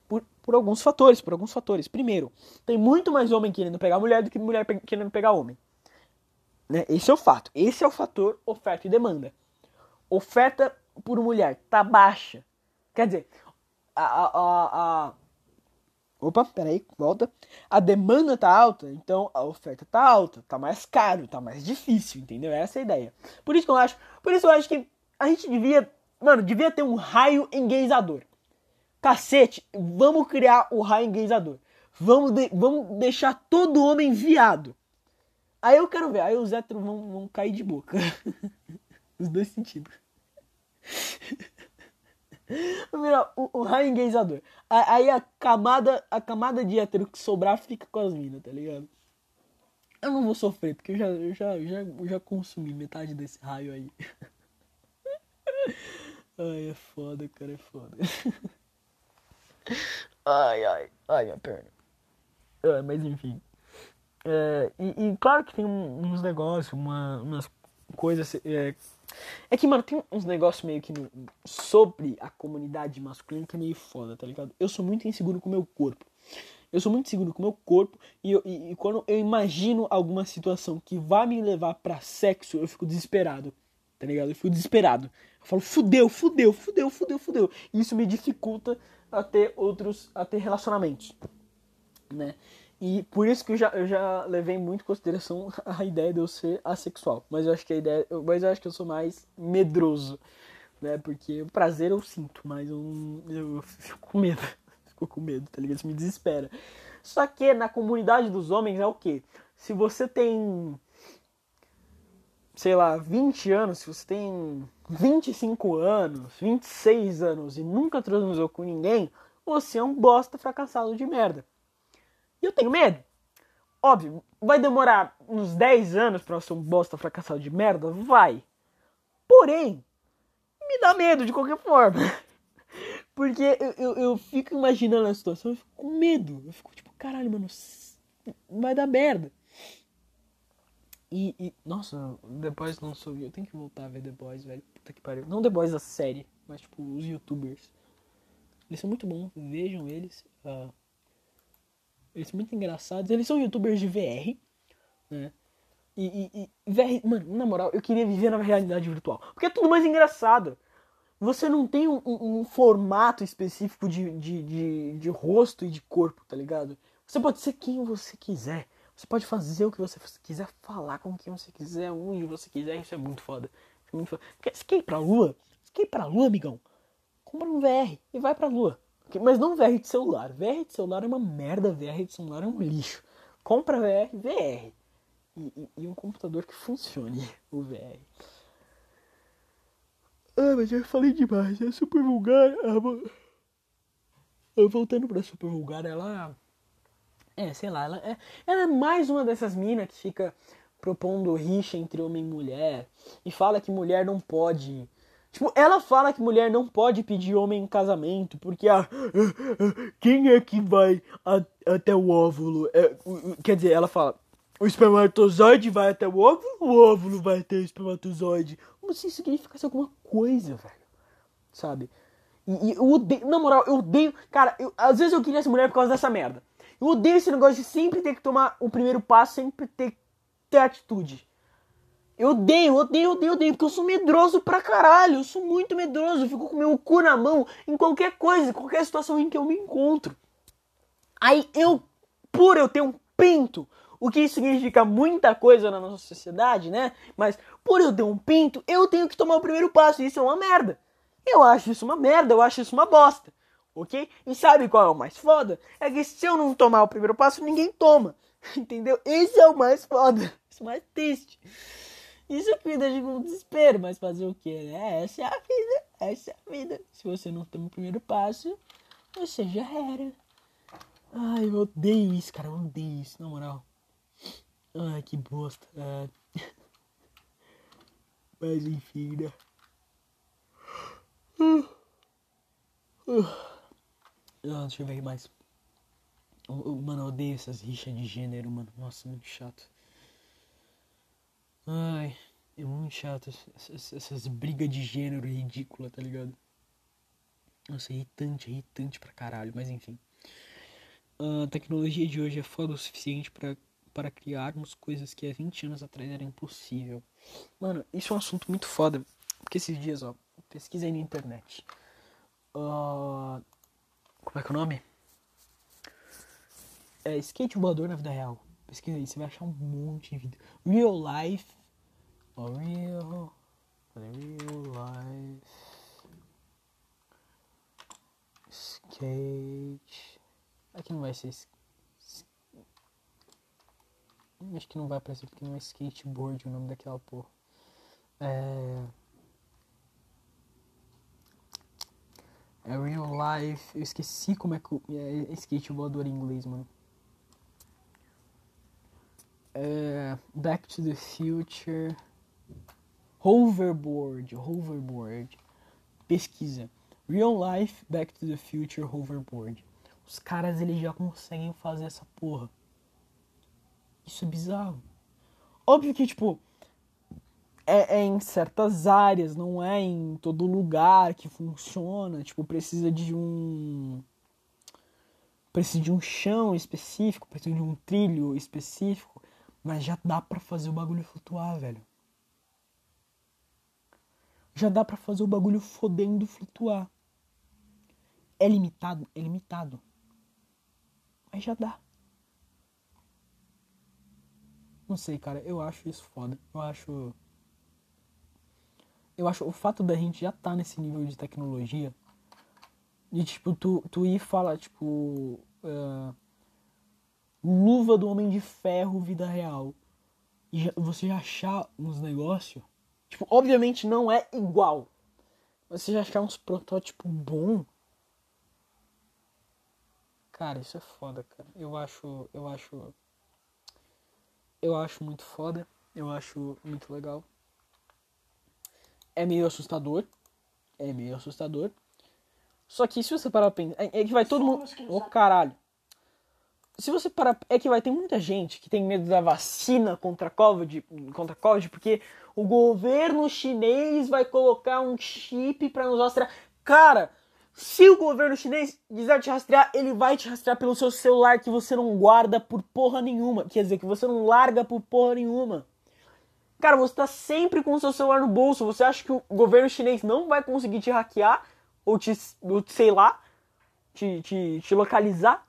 Por, por alguns fatores, por alguns fatores. Primeiro, tem muito mais homem querendo pegar mulher do que mulher querendo pegar homem. Né? Esse é o fato. Esse é o fator oferta e demanda. Oferta por mulher tá baixa. Quer dizer, a, a, a, Opa, peraí, volta. A demanda tá alta, então a oferta tá alta, tá mais caro, tá mais difícil, entendeu? Essa é a ideia. Por isso que eu acho, por isso eu acho que a gente devia, mano, devia ter um raio engueizador. Cacete, vamos criar o raio engueizador. Vamos, de, vamos deixar todo homem viado. Aí eu quero ver, aí os héteros vão, vão cair de boca. Os dois sentidos. o, o raio. Aí a camada, a camada de hétero que sobrar fica com as minas, tá ligado? Eu não vou sofrer, porque eu já, eu já, já, já consumi metade desse raio aí. Ai, é foda, cara, é foda. Ai, ai, ai, minha perna. É, mas enfim. É, e, e, claro que tem uns negócios, uma, umas coisas é, é que, mano, tem uns negócios meio que sobre a comunidade masculina que é meio foda, tá ligado? Eu sou muito inseguro com o meu corpo. Eu sou muito seguro com o meu corpo e, eu, e, e, quando eu imagino alguma situação que vai me levar para sexo, eu fico desesperado, tá ligado? Eu fico desesperado. Eu falo, fudeu, fudeu, fudeu, fudeu, fudeu. E isso me dificulta a ter outros, a ter relacionamentos, né? E por isso que eu já, eu já levei muito em consideração a ideia de eu ser assexual. Mas eu acho que a ideia. Mas eu acho que eu sou mais medroso. Né? Porque o prazer eu sinto, mas eu, eu fico com medo. Fico com medo, tá ligado? Isso me desespera. Só que na comunidade dos homens é o quê? Se você tem. Sei lá, 20 anos, se você tem 25 anos, 26 anos e nunca transou com ninguém, você é um bosta fracassado de merda. E eu tenho medo. Óbvio, vai demorar uns 10 anos pra eu ser um bosta fracassado de merda? Vai. Porém, me dá medo de qualquer forma. Porque eu, eu, eu, fico imaginando a situação e fico com medo. Eu fico tipo, caralho, mano, vai dar merda. E, e nossa, The Boys lançou. Eu tenho que voltar a ver The Boys, velho. Puta que pariu. Não The Boys a série, mas tipo, os youtubers. Eles são muito bons, vejam eles. Uh, eles são muito engraçados. Eles são youtubers de VR, né? E, e, e VR, mano, na moral, eu queria viver na realidade virtual. Porque é tudo mais engraçado. você não tem um, um, um formato específico de, de, de, de rosto e de corpo, tá ligado? Você pode ser quem você quiser. Você pode fazer o que você quiser, falar com quem você quiser, onde você quiser. Isso é muito foda. Isso é muito foda. Você quer ir pra lua? Você quer ir pra lua, amigão? Compra um VR e vai pra lua. Mas não VR de celular. VR de celular é uma merda, VR de celular é um lixo. Compra VR, VR. E, e, e um computador que funcione, o VR. Ah, mas eu falei demais. É super vulgar. Ah, voltando pra super vulgar, ela. É, sei lá, ela é, ela é mais uma dessas minas que fica propondo rixa entre homem e mulher. E fala que mulher não pode. Tipo, ela fala que mulher não pode pedir homem em casamento, porque a. Quem é que vai a, até o óvulo? É, quer dizer, ela fala. O espermatozoide vai até o óvulo, o óvulo vai até o espermatozoide. Como se isso significasse alguma coisa, velho. Sabe? E, e, eu odeio, na moral, eu odeio. Cara, eu, às vezes eu queria ser mulher por causa dessa merda. Eu odeio esse negócio de sempre ter que tomar o primeiro passo, sempre ter, ter atitude. Eu odeio, odeio, odeio, odeio, porque eu sou medroso pra caralho. Eu sou muito medroso. Eu fico com meu cu na mão em qualquer coisa, em qualquer situação em que eu me encontro. Aí eu, por eu ter um pinto, o que significa muita coisa na nossa sociedade, né? Mas por eu ter um pinto, eu tenho que tomar o primeiro passo. E isso é uma merda. Eu acho isso uma merda, eu acho isso uma bosta. Ok? E sabe qual é o mais foda? É que se eu não tomar o primeiro passo, ninguém toma. Entendeu? Esse é o mais foda. Isso é o mais triste. Isso que me deixa com desespero, mas fazer o que, né? Essa é a vida. Essa é a vida. Se você não toma o primeiro passo, você já era. Ai, eu odeio isso, cara. Eu odeio isso, na moral. Ai, que bosta. É... Mas enfim, né? Ah, deixa eu ver mais. Mano, eu odeio essas rixas de gênero, mano. Nossa, muito chato. Ai, é muito chato. Essas, essas brigas de gênero ridícula, tá ligado? Nossa, irritante, irritante pra caralho, mas enfim. A tecnologia de hoje é foda o suficiente para para criarmos coisas que há 20 anos atrás era impossível. Mano, isso é um assunto muito foda. Porque esses dias, ó, pesquisei na internet. Uh, como é que é o nome? É skate voador na vida real. Pesquisa aí, você vai achar um monte de vídeo. Real life. Oh, real. Real life. Skate. Aqui não vai ser. Acho que não vai aparecer porque não é skateboard o nome daquela porra. É. É real life. Eu esqueci como é que é skateboard em inglês, mano. É. Back to the Future. Hoverboard. Hoverboard. Pesquisa. Real life Back to the Future Hoverboard. Os caras eles já conseguem fazer essa porra. Isso é bizarro. Óbvio que, tipo, é, é, em certas áreas, não é em todo lugar que funciona. Tipo, precisa de um. Precisa de um chão específico, precisa de um trilho específico. Mas já dá pra fazer o bagulho flutuar, velho. Já dá pra fazer o bagulho fodendo flutuar. É limitado? É limitado. Mas já dá. Não sei, cara. Eu acho isso foda. Eu acho. Eu acho o fato da gente já tá nesse nível de tecnologia. De tipo, tu, tu ir falar, tipo. Uh, luva do Homem de Ferro, vida real. E já, você já achar uns negócios. Tipo, obviamente não é igual. Mas você já achar uns protótipos bom. Cara, isso é foda, cara. Eu acho. Eu acho eu acho muito foda, eu acho muito legal. É meio assustador, é meio assustador. Só que se você parar pra pensar, é que vai todo mundo. Ô oh, caralho. Se você parar. É que vai ter muita gente que tem medo da vacina contra a Covid, contra a COVID porque o governo chinês vai colocar um chip para nos mostrar. Cara, se o governo chinês quiser te rastrear, ele vai te rastrear pelo seu celular que você não guarda por porra nenhuma. Quer dizer, que você não larga por porra nenhuma. Cara, você tá sempre com o seu celular no bolso. Você acha que o governo chinês não vai conseguir te hackear? Ou te, ou, sei lá, te, te, te localizar?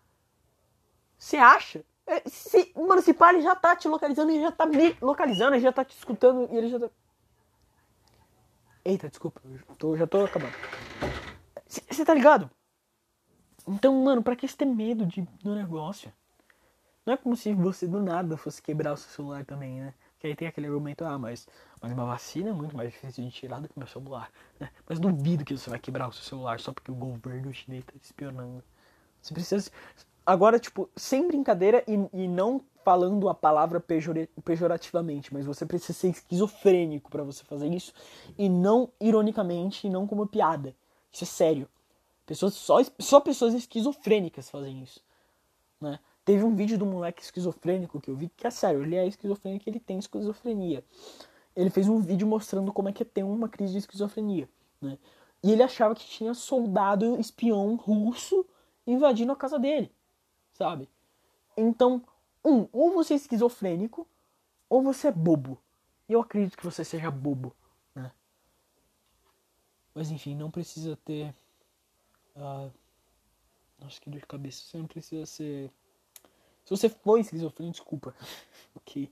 Você acha? É, se, mano, se pá, ele já tá te localizando, ele já tá me localizando, ele já tá te escutando e ele já tá. Eita, desculpa, eu tô, já tô acabando. Você tá ligado? Então, mano, pra que você ter medo de, do negócio? Não é como se você do nada fosse quebrar o seu celular também, né? Que aí tem aquele argumento, ah, mas, mas uma vacina é muito mais difícil de tirar do que meu celular. Né? Mas duvido que você vai quebrar o seu celular só porque o governo chinês tá espionando. Você precisa. Agora, tipo, sem brincadeira e, e não falando a palavra pejorativamente, mas você precisa ser esquizofrênico para você fazer isso e não ironicamente e não como piada. Isso é sério. Pessoas só, só pessoas esquizofrênicas fazem isso, né? Teve um vídeo do moleque esquizofrênico que eu vi que é sério, ele é esquizofrênico, ele tem esquizofrenia. Ele fez um vídeo mostrando como é que é ter uma crise de esquizofrenia, né? E ele achava que tinha soldado espião russo invadindo a casa dele, sabe? Então, um, ou você é esquizofrênico, ou você é bobo. E eu acredito que você seja bobo, né? Mas enfim, não precisa ter. Uh... Nossa, que dor de cabeça. Você não precisa ser se você foi esquizofrênico, desculpa. ok?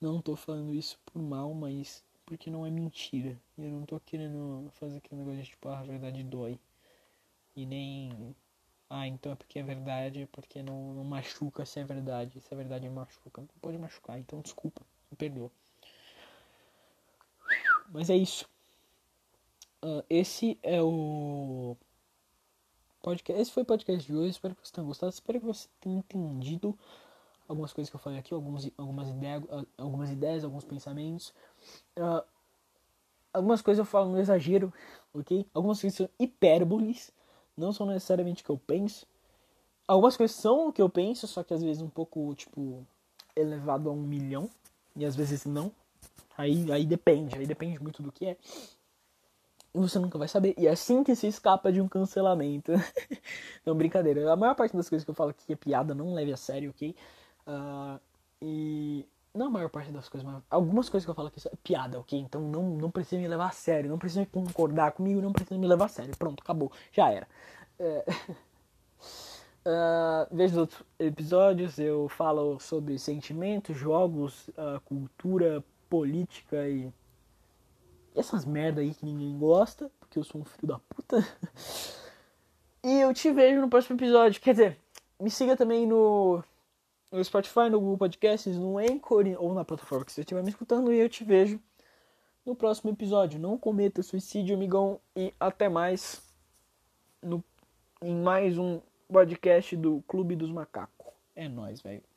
Não tô falando isso por mal, mas porque não é mentira. Eu não tô querendo fazer aquele negócio de tipo, ah, a verdade dói. E nem. Ah, então é porque é verdade, é porque não, não machuca se é verdade. Se é verdade machuca. Não pode machucar, então desculpa, me perdoa. Mas é isso. Uh, esse é o podcast. Esse foi o podcast de hoje. Espero que você tenha gostado. Espero que você tenha entendido algumas coisas que eu falei aqui, algumas, algumas, ideias, algumas ideias, alguns pensamentos. Uh, algumas coisas eu falo no exagero, ok? Algumas coisas são hipérboles, não são necessariamente o que eu penso. Algumas coisas são o que eu penso, só que às vezes um pouco, tipo, elevado a um milhão, e às vezes não. Aí, aí depende, aí depende muito do que é e você nunca vai saber. E é assim que se escapa de um cancelamento. não, brincadeira. A maior parte das coisas que eu falo aqui é piada, não leve a sério, ok? Uh, e. Não a maior parte das coisas, mas algumas coisas que eu falo aqui é piada, ok? Então não, não precisa me levar a sério, não precisa concordar comigo, não precisa me levar a sério. Pronto, acabou, já era. Uh, uh, os outros episódios, eu falo sobre sentimentos, jogos, uh, cultura, política e essas merda aí que ninguém gosta, porque eu sou um filho da puta. e eu te vejo no próximo episódio. Quer dizer, me siga também no, no Spotify, no Google Podcasts, no Anchor ou na plataforma que você estiver me escutando. E eu te vejo no próximo episódio. Não cometa suicídio, amigão. E até mais no, em mais um podcast do Clube dos Macacos. É nóis, velho.